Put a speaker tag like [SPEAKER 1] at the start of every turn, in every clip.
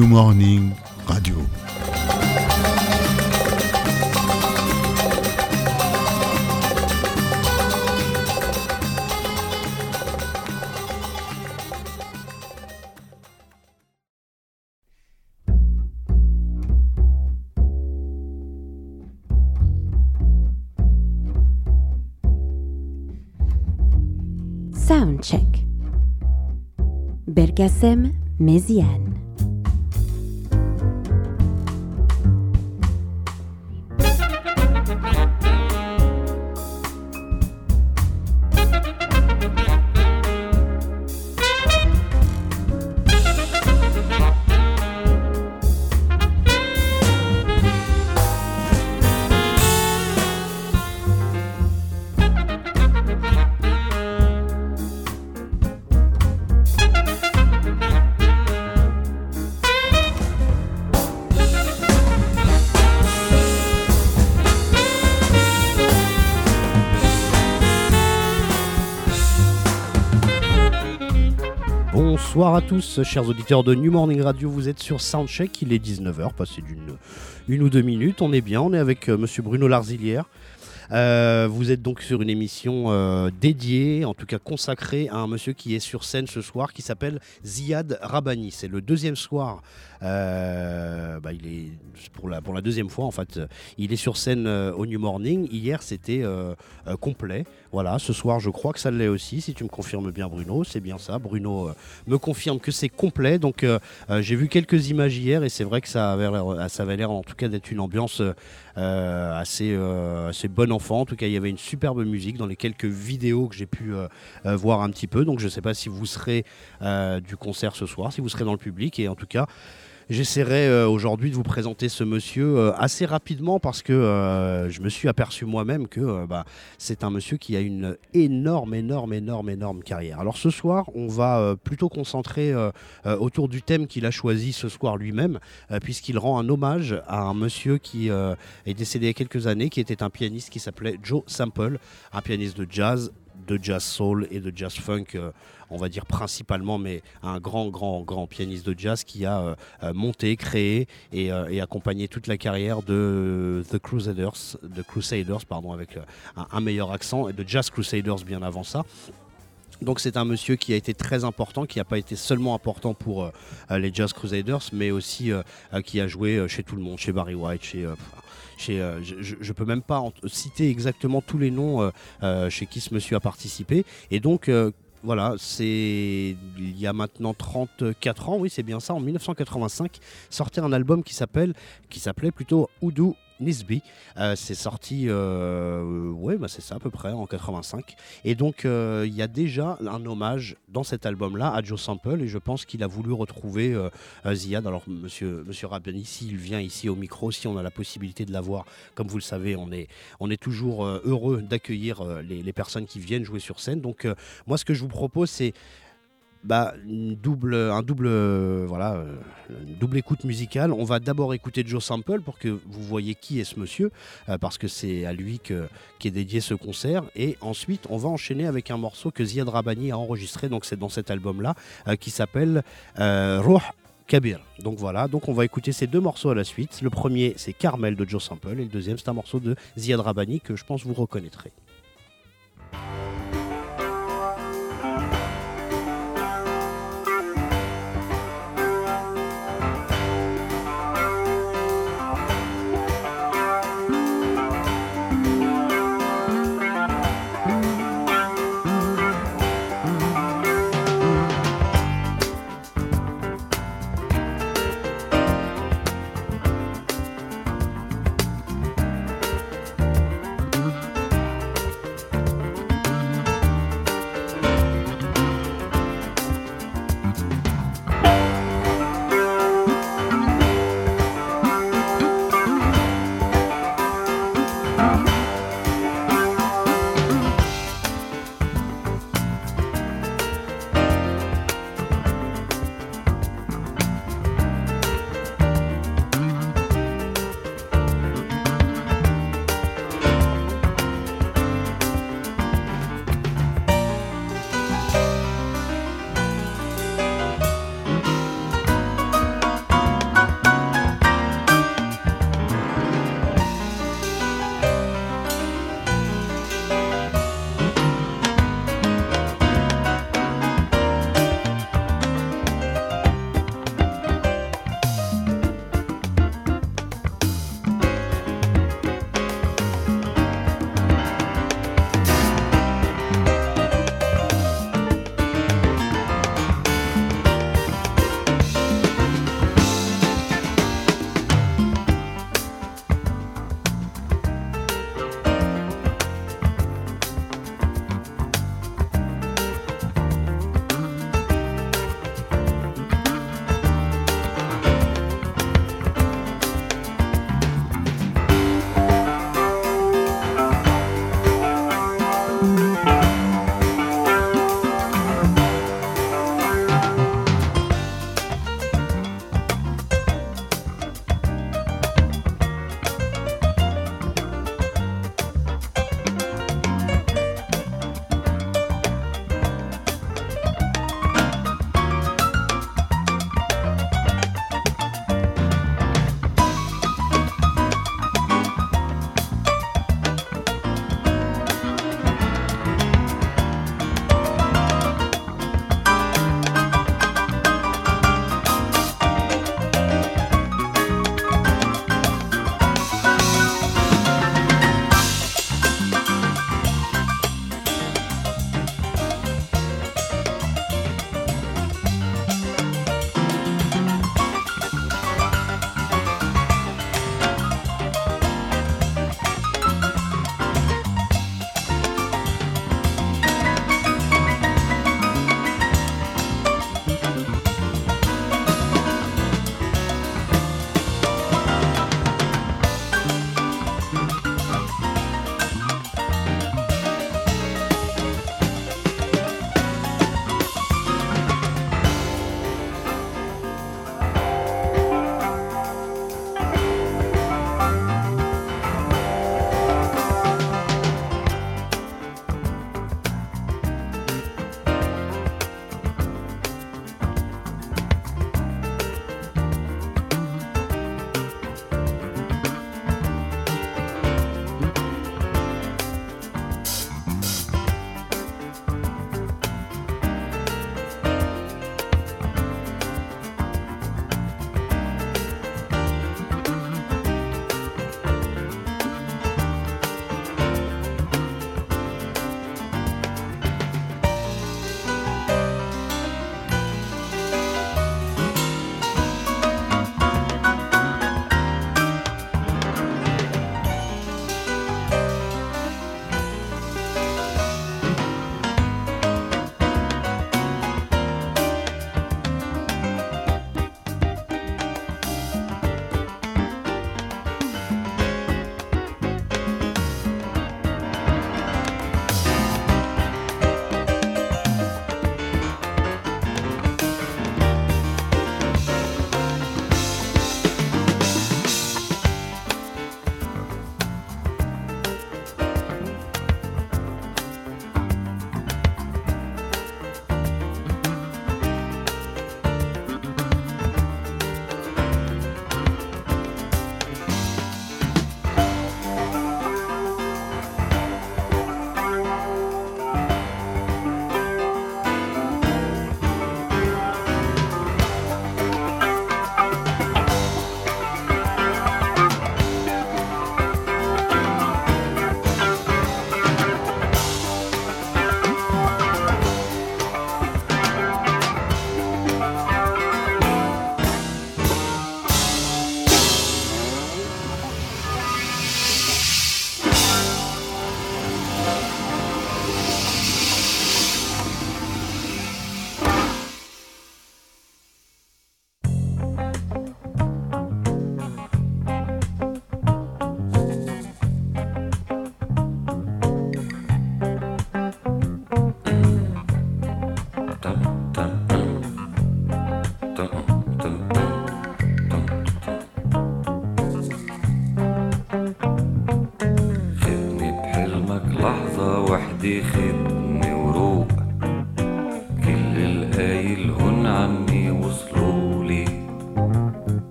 [SPEAKER 1] New Morning Radio.
[SPEAKER 2] Soundcheck. Bergasem Méziane.
[SPEAKER 3] Bonsoir chers auditeurs de New Morning Radio. Vous êtes sur Soundcheck, il est 19h, passé d'une une ou deux minutes. On est bien, on est avec euh, monsieur Bruno Larzilière. Euh, vous êtes donc sur une émission euh, dédiée, en tout cas consacrée à un monsieur qui est sur scène ce soir, qui s'appelle Ziad Rabani. C'est le deuxième soir. Euh, bah, il est pour la, deuxième fois en fait. Il est sur scène euh, au New Morning. Hier c'était euh, euh, complet. Voilà, ce soir je crois que ça l'est aussi. Si tu me confirmes bien Bruno, c'est bien ça. Bruno me confirme que c'est complet. Donc j'ai vu quelques images hier et c'est vrai que ça avait l'air, en tout cas d'être une ambiance assez, assez bon enfant. En tout cas, il y avait une superbe musique dans les quelques vidéos que j'ai pu voir un petit peu. Donc je ne sais pas si vous serez du concert ce soir, si vous serez dans le public. Et en tout cas, J'essaierai euh, aujourd'hui de vous présenter ce monsieur euh, assez rapidement parce que euh, je me suis aperçu moi-même que bah, c'est un monsieur qui a une énorme, énorme, énorme, énorme carrière. Alors ce soir, on va plutôt concentrer autour du thème qu'il a choisi ce soir lui-même, puisqu'il rend un hommage à un monsieur qui est décédé il y a quelques années, qui était un pianiste qui s'appelait Joe Sample, un pianiste de jazz de jazz soul et de jazz funk, euh, on va dire principalement, mais un grand, grand, grand pianiste de jazz qui a euh, euh, monté, créé et, accompagné toute la carrière de The Crusaders, de Crusaders, pardon, avec un, meilleur accent, et de Jazz Crusaders bien avant ça. Donc c'est un monsieur qui a été très important, qui n'a pas été seulement important pour les Jazz Crusaders, mais aussi qui a joué chez tout le monde, chez Barry White, chez... euh, je, je peux même pas citer exactement tous les noms euh, euh, chez qui ce monsieur a participé. Et donc, voilà, c'est il y a maintenant 34 ans, oui, c'est bien ça, en 1985, sortait un album qui s'appelle, qui s'appelait plutôt Oudou Nisby. Euh, c'est sorti, euh, ouais, bah c'est ça à peu près en 85. Et donc, euh, il y a déjà un hommage dans cet album-là à Joe Sample, et je pense qu'il a voulu retrouver Ziad. Alors, monsieur, monsieur Rabani, s'il vient ici au micro, si on a la possibilité de l'avoir, comme vous le savez, on est, on est toujours heureux d'accueillir les, personnes qui viennent jouer sur scène. Donc, moi, ce que je vous propose, c'est bah, double, un double, euh, voilà, euh, double écoute musicale. On va d'abord écouter Joe Sample pour que vous voyez qui est ce monsieur, euh, parce que c'est à lui que, qui est dédié ce concert. Et ensuite, on va enchaîner avec un morceau que Ziad Rabani a enregistré, donc c'est dans cet album-là, qui s'appelle Ruh Kabir. Donc voilà, donc on va écouter ces deux morceaux à la suite. Le premier, c'est Carmel de Joe Sample, et le deuxième, c'est un morceau de Ziad Rabani que je pense vous reconnaîtrez.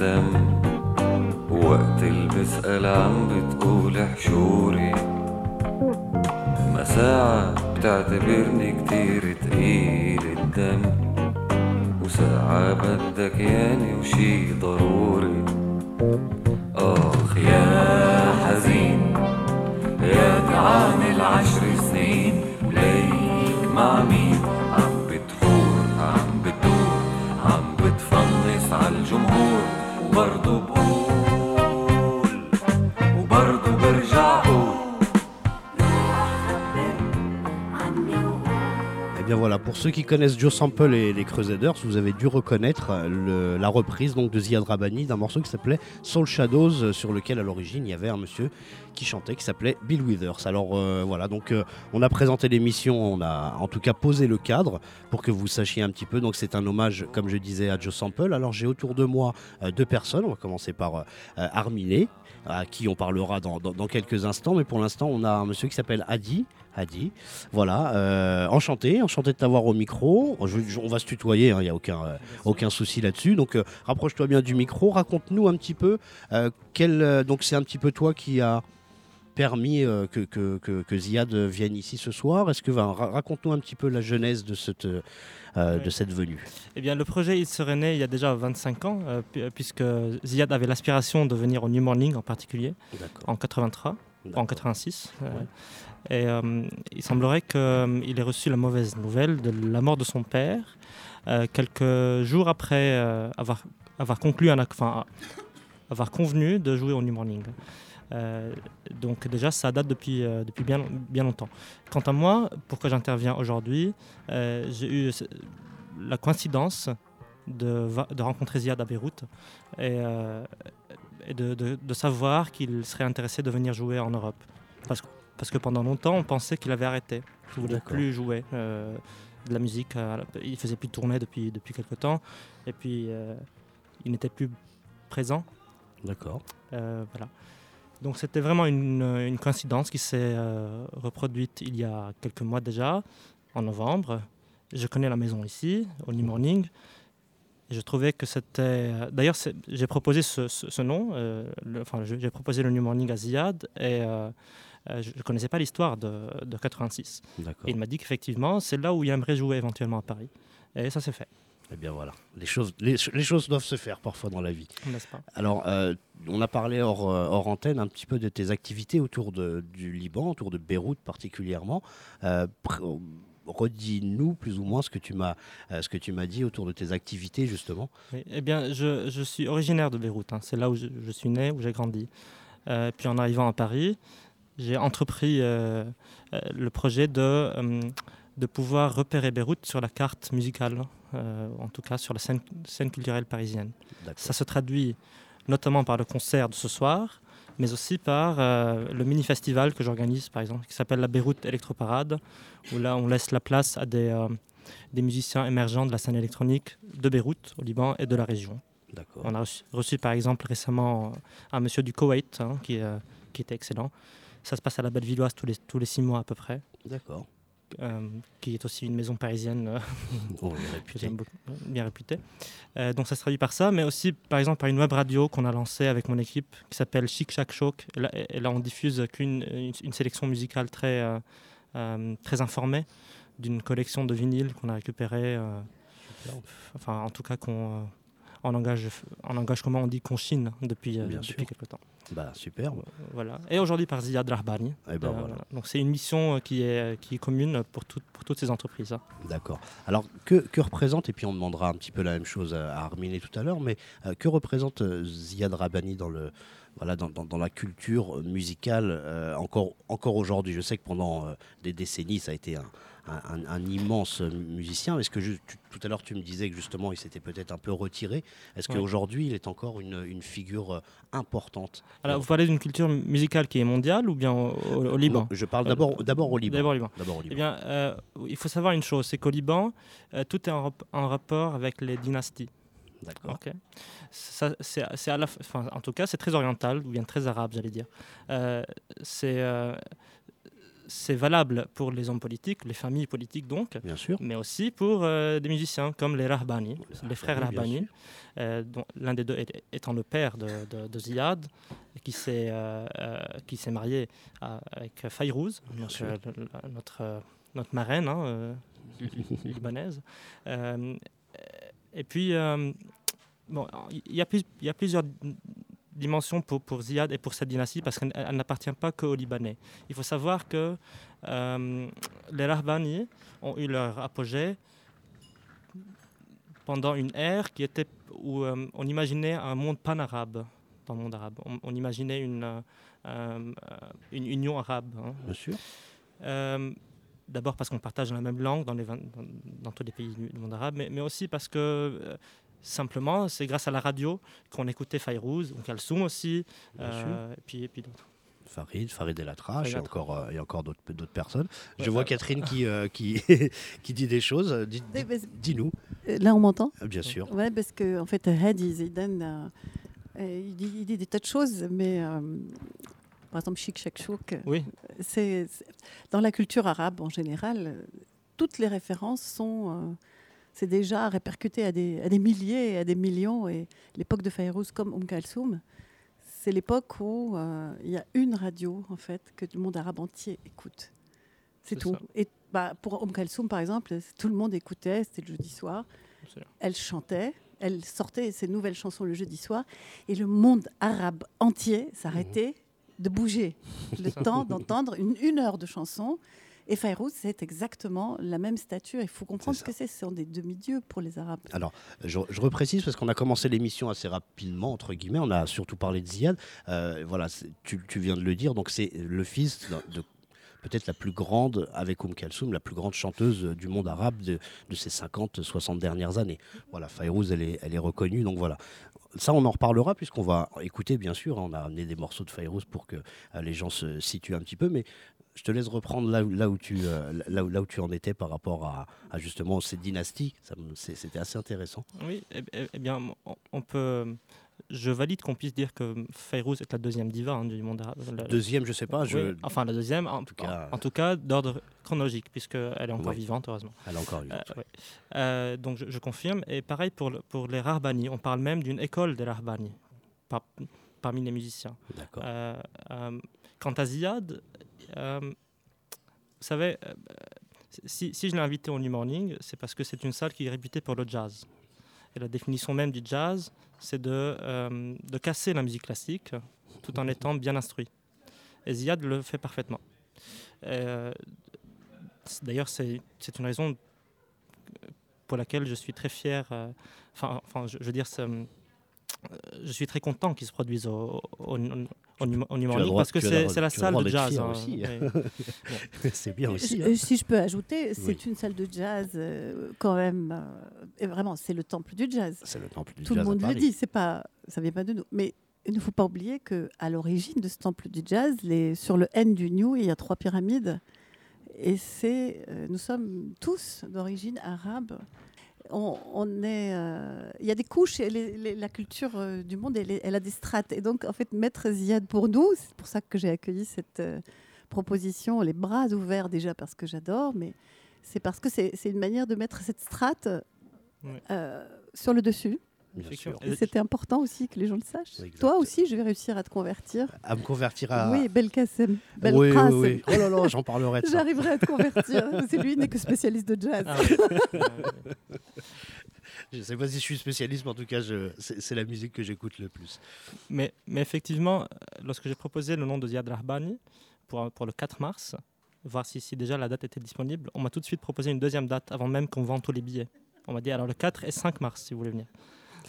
[SPEAKER 1] مهتم وقت اللي بسأل عم بتقول حشوري ما ساعة بتعتبرني كتير تقيل الدم. وساعة بدك ياني وشي ضروري. آخ يا حزين. يا تعامل عشر
[SPEAKER 3] voilà, pour ceux qui connaissent Joe Sample et les Crusaders, vous avez dû reconnaître le- la reprise donc de Ziad Rabani d'un morceau qui s'appelait Soul Shadows, euh, sur lequel à l'origine il y avait un monsieur qui chantait qui s'appelait Bill Withers. Alors euh, voilà, donc euh, on a présenté l'émission, on a en tout cas posé le cadre pour que vous sachiez un petit peu. Donc c'est un hommage, comme je disais, à Joe Sample. Alors j'ai autour de moi euh, deux personnes. On va commencer par euh, Arminé, à qui on parlera dans quelques instants. Mais pour l'instant, on a un monsieur qui s'appelle Adi. Adi, voilà, euh, enchanté, enchanté de t'avoir au micro. Je- je- on va se tutoyer, il n'y a aucun, euh, aucun souci là-dessus. Donc euh, rapproche-toi bien du micro, raconte-nous un petit peu quel, donc c'est un petit peu toi qui a permis que, que, que, que Ziad vienne ici ce soir Est-ce que va- ra- raconte-nous un petit peu la genèse de cette, euh, de cette venue
[SPEAKER 4] Eh bien, le projet, il serait né il y a déjà 25 ans, euh, pu- puisque Ziad avait l'aspiration de venir au New Morning en particulier, en 83, en
[SPEAKER 3] D'accord.
[SPEAKER 4] 86. euh,
[SPEAKER 3] Ouais.
[SPEAKER 4] Et euh, il semblerait qu'il ait reçu la mauvaise nouvelle de la mort de son père, euh, quelques jours après euh, avoir, conclu un enfin, avoir convenu de jouer au New Morning. Euh, donc déjà, ça date depuis, euh, bien, longtemps. Quant à moi, pourquoi j'interviens aujourd'hui, euh, j'ai eu la coïncidence de, rencontrer Ziad à Beyrouth et, euh, de, savoir qu'il serait intéressé de venir jouer en Europe. Parce que pendant longtemps, on pensait qu'il avait arrêté, qu'il ne voulait plus jouer euh, de la musique. euh, il faisait plus de tournées depuis, depuis quelque temps. Et puis, euh, il n'était plus présent.
[SPEAKER 3] D'accord.
[SPEAKER 4] Euh, voilà. Donc c'était vraiment une, une coïncidence qui s'est reproduite il y a quelques mois déjà, en novembre. Je connais la maison ici, au New Morning. Et je trouvais que c'était... D'ailleurs, j'ai proposé ce, ce- ce nom, le- enfin, j'ai proposé le New Morning à Ziad, et euh, je ne connaissais pas l'histoire de, de 86.
[SPEAKER 3] D'accord.
[SPEAKER 4] Et il m'a dit qu'effectivement, c'est là où il aimerait jouer éventuellement à Paris. Et ça s'est fait,
[SPEAKER 3] Eh bien voilà, les choses, les, les choses doivent se faire parfois dans la vie.
[SPEAKER 4] pas?
[SPEAKER 3] Alors, euh, on a parlé hors, euh, hors antenne un petit peu de tes activités autour de- du Liban, autour de Beyrouth particulièrement. Euh, Redis-nous plus ou moins ce que tu m'as ce que tu m'as dit autour de tes activités justement.
[SPEAKER 4] Oui, eh bien, je, je suis originaire de Beyrouth. hein. C'est là où je, je suis né, où j'ai grandi. Euh, puis en arrivant à Paris, j'ai entrepris euh, euh, le projet de, euh, de pouvoir repérer Beyrouth sur la carte musicale, en tout cas sur la scène, scène culturelle parisienne. Ça se traduit notamment par le concert de ce soir, mais aussi par euh, le mini-festival que j'organise, par exemple, qui s'appelle la Beyrouth Electroparade, où là, on laisse la place à des, euh, des musiciens émergents de la scène électronique de Beyrouth, au Liban, et de la région. On a reçu, reçu, par exemple récemment un monsieur du Koweït, hein, qui, euh, qui était excellent. Ça se passe à la Bellevilloise tous les, tous les six mois à peu près,
[SPEAKER 3] D'accord.
[SPEAKER 4] euh, qui est aussi une maison parisienne euh, euh, bien réputé. Euh, donc ça se traduit par ça, mais aussi par exemple par une web radio qu'on a lancée avec mon équipe qui s'appelle Chic Chac Choc. Et là, et là, on diffuse qu'une une, une sélection musicale très, très informée d'une collection de vinyles qu'on a récupéré, euh, enfin en tout cas qu'on en langage, en langage commun on dit qu'on chine depuis, euh,
[SPEAKER 3] Bien
[SPEAKER 4] depuis
[SPEAKER 3] sûr.
[SPEAKER 4] quelque temps.
[SPEAKER 3] Bah super.
[SPEAKER 4] Voilà. Et aujourd'hui par Ziad Rahbani.
[SPEAKER 3] Eh ben
[SPEAKER 4] Euh,
[SPEAKER 3] voilà.
[SPEAKER 4] voilà. Donc c'est une mission euh, qui est, qui est commune pour, toutes pour toutes ces entreprises. hein.
[SPEAKER 3] D'accord. Alors, que, que représente, et puis on demandera un petit peu la même chose à, à Armin tout à l'heure, mais euh, que représente euh, Ziad Rabani dans, le, voilà, dans, dans- dans la culture euh, musicale euh, encore, encore aujourd'hui? Je sais que pendant euh, des décennies, ça a été un, un- immense euh, musicien. Est-ce que tu- tout à l'heure, tu me disais que justement, il s'était peut-être un peu retiré Est-ce
[SPEAKER 4] Ouais.
[SPEAKER 3] qu'aujourd'hui, il est encore une, une figure euh, importante?
[SPEAKER 4] Alors vous parlez d'une culture musicale qui est mondiale ou bien au, au- au Liban?
[SPEAKER 3] Non, Je parle d'abord d'abord au Liban.
[SPEAKER 4] D'abord au Liban. Eh bien, euh, il faut savoir une chose, c'est qu'au Liban, euh, tout est en, rap- en rapport avec les dynasties.
[SPEAKER 3] D'accord.
[SPEAKER 4] Ok. Ça, c'est, en tout cas, c'est très oriental, ou bien très arabe, j'allais dire. Euh, c'est, euh, c'est valable pour les hommes politiques, les familles politiques donc,
[SPEAKER 3] Bien sûr.
[SPEAKER 4] mais aussi pour euh, des musiciens comme les Rahbani, les frères
[SPEAKER 3] Rahbani,
[SPEAKER 4] euh, dont l'un des deux étant le père de, de, de Ziad, qui s'est, euh, qui s'est marié à- avec Fayrouz, donc, notre, notre marraine hein, libanaise. Et puis, bon, il y, a plus- il y a plusieurs dimensions pour, pour Ziad et pour cette dynastie parce qu'elle elle n'appartient pas qu'aux Libanais. Il faut savoir que euh, les Rahbani ont eu leur apogée pendant une ère qui était où euh, on imaginait un monde pan-arabe dans le monde arabe. On, on imaginait une, euh, une union arabe. hein.
[SPEAKER 3] Bien sûr.
[SPEAKER 4] D'abord parce qu'on partage la même langue dans, les dans, dans tous les pays du monde arabe, mais, mais aussi parce que simplement c'est grâce à la radio qu'on écoutait Fayrouz, ou Kalsoum aussi,
[SPEAKER 3] Bien
[SPEAKER 4] euh, et puis, et puis d'autres.
[SPEAKER 3] Farid, Farid El Atrache, et encore, euh, et encore d'autres d'autres personnes.
[SPEAKER 4] Ouais,
[SPEAKER 3] Je vois Catherine qui, euh, qui, qui dit des choses. Dis- Dis-nous,
[SPEAKER 2] euh, Là, on m'entend
[SPEAKER 3] bien sûr.
[SPEAKER 2] Ouais, parce que en fait, Hadi Zidane, euh, euh, il, dit, il dit des tas de choses, mais euh, par exemple, Chic Chac Chouk,
[SPEAKER 4] Oui,
[SPEAKER 2] c'est dans la culture arabe en général, toutes les références sont, euh, c'est déjà répercuté à des, à des milliers, et à des millions. Et l'époque de Fayrouz comme Umm Kalsoum, c'est l'époque où euh, il y a une radio en fait que le monde arabe entier écoute. C'est tout.
[SPEAKER 4] ça.
[SPEAKER 2] Et bah, pour Om Kalsoum par exemple, tout le monde écoutait. C'était le jeudi soir. Elle chantait. Elle sortait ses nouvelles chansons le jeudi soir. Et le monde arabe entier s'arrêtait de bouger. Le temps d'entendre une, une heure de chanson. Et Fayrouz, c'est exactement la même stature. Il faut comprendre ce que c'est. Ce sont des demi-dieux pour les Arabes.
[SPEAKER 3] Alors, je, je reprécise parce qu'on a commencé l'émission assez rapidement, entre guillemets. On a surtout parlé de Ziad. Euh, voilà, tu, tu viens de le dire. Donc, c'est le fils de, de peut-être la plus grande, avec Oum Kalsoum, la plus grande chanteuse du monde arabe de, de ces 50, 60 dernières années. Voilà, Fayrouz, elle est, elle est reconnue. Donc, voilà. Ça, on en reparlera puisqu'on va écouter, bien sûr. On a amené des morceaux de Fayrouz pour que euh, les gens se situent un petit peu. Mais je te laisse reprendre là, où- là, où, tu, euh, là, où, là où tu en étais par rapport à, à justement cette dynastie. C'était assez intéressant.
[SPEAKER 4] Oui, eh, eh- eh bien, on, peut. Je valide qu'on puisse dire que Fayrouz est la deuxième diva hein, du monde arabe. La-
[SPEAKER 3] Deuxième, je sais pas, je...
[SPEAKER 4] oui, enfin, la deuxième, en,
[SPEAKER 3] tout cas-
[SPEAKER 4] en, en tout cas, d'ordre chronologique, puisqu'elle est encore
[SPEAKER 3] Oui.
[SPEAKER 4] vivante, heureusement.
[SPEAKER 3] elle a encore eu.
[SPEAKER 4] Euh. Euh, donc, je, je confirme. Et pareil pour, le- pour les Rahbani. On parle même d'une école des Rahbani par- parmi les musiciens.
[SPEAKER 3] D'accord.
[SPEAKER 4] Euh, quant à Ziad, euh, vous savez, euh, si, je l'ai invité au New Morning, c'est parce que c'est une salle qui est réputée pour le jazz. Et la définition même du jazz, c'est de, euh, casser la musique classique tout en étant bien instruit. Et Ziad le fait parfaitement. D'ailleurs, c'est une raison pour laquelle je suis très fier. Enfin, je, veux dire, je suis très content qu'il se produise au, au,
[SPEAKER 3] as
[SPEAKER 4] Morning
[SPEAKER 3] droit-
[SPEAKER 4] parce que c'est la salle de jazz. hein,
[SPEAKER 3] aussi.
[SPEAKER 4] oui.
[SPEAKER 3] c'est bien aussi.
[SPEAKER 2] Je-
[SPEAKER 3] hein.
[SPEAKER 2] si je peux ajouter, c'est
[SPEAKER 3] Oui.
[SPEAKER 2] une salle de jazz euh, quand même. euh, et vraiment, c'est le temple du jazz.
[SPEAKER 3] C'est le temple du
[SPEAKER 2] Tout le
[SPEAKER 3] jazz à
[SPEAKER 2] monde le dit. C'est pas, ça vient pas de nous. Mais il ne faut pas oublier que à l'origine de ce temple du jazz, les, sur le N du New, il y a trois pyramides. Et c'est, euh, nous sommes tous d'origine arabe. On, on est, euh, il y a des couches et les- les- la culture euh, du monde, elle, a des strates. Et donc, en fait, mettre Ziad pour nous, c'est pour ça que j'ai accueilli cette euh, proposition, les bras ouverts déjà parce que j'adore, mais c'est parce que c'est une manière de mettre cette strate sur le dessus.
[SPEAKER 3] Bien sûr.
[SPEAKER 2] C'était important aussi que les gens le sachent.
[SPEAKER 3] Exact.
[SPEAKER 2] Toi aussi, je vais réussir à te convertir.
[SPEAKER 3] À me convertir à.
[SPEAKER 2] Oui, Belkacem.
[SPEAKER 3] oui, oui,
[SPEAKER 2] Belkacem.
[SPEAKER 3] oui. Oh là là, j'en parlerai.
[SPEAKER 2] J'arriverai à te convertir. C'est lui, n'est que spécialiste de jazz.
[SPEAKER 4] Ah oui.
[SPEAKER 3] Je sais pas si je suis spécialiste, mais en tout cas, je... c'est la musique que j'écoute le plus.
[SPEAKER 4] mais, mais effectivement, euh, lorsque j'ai proposé le nom de Ziad Rahbani pour, pour le 4 mars, voir si, si déjà la date était disponible, on m'a tout de suite proposé une deuxième date avant même qu'on vende tous les billets. On m'a dit alors le 4 et 5 mars si vous voulez venir.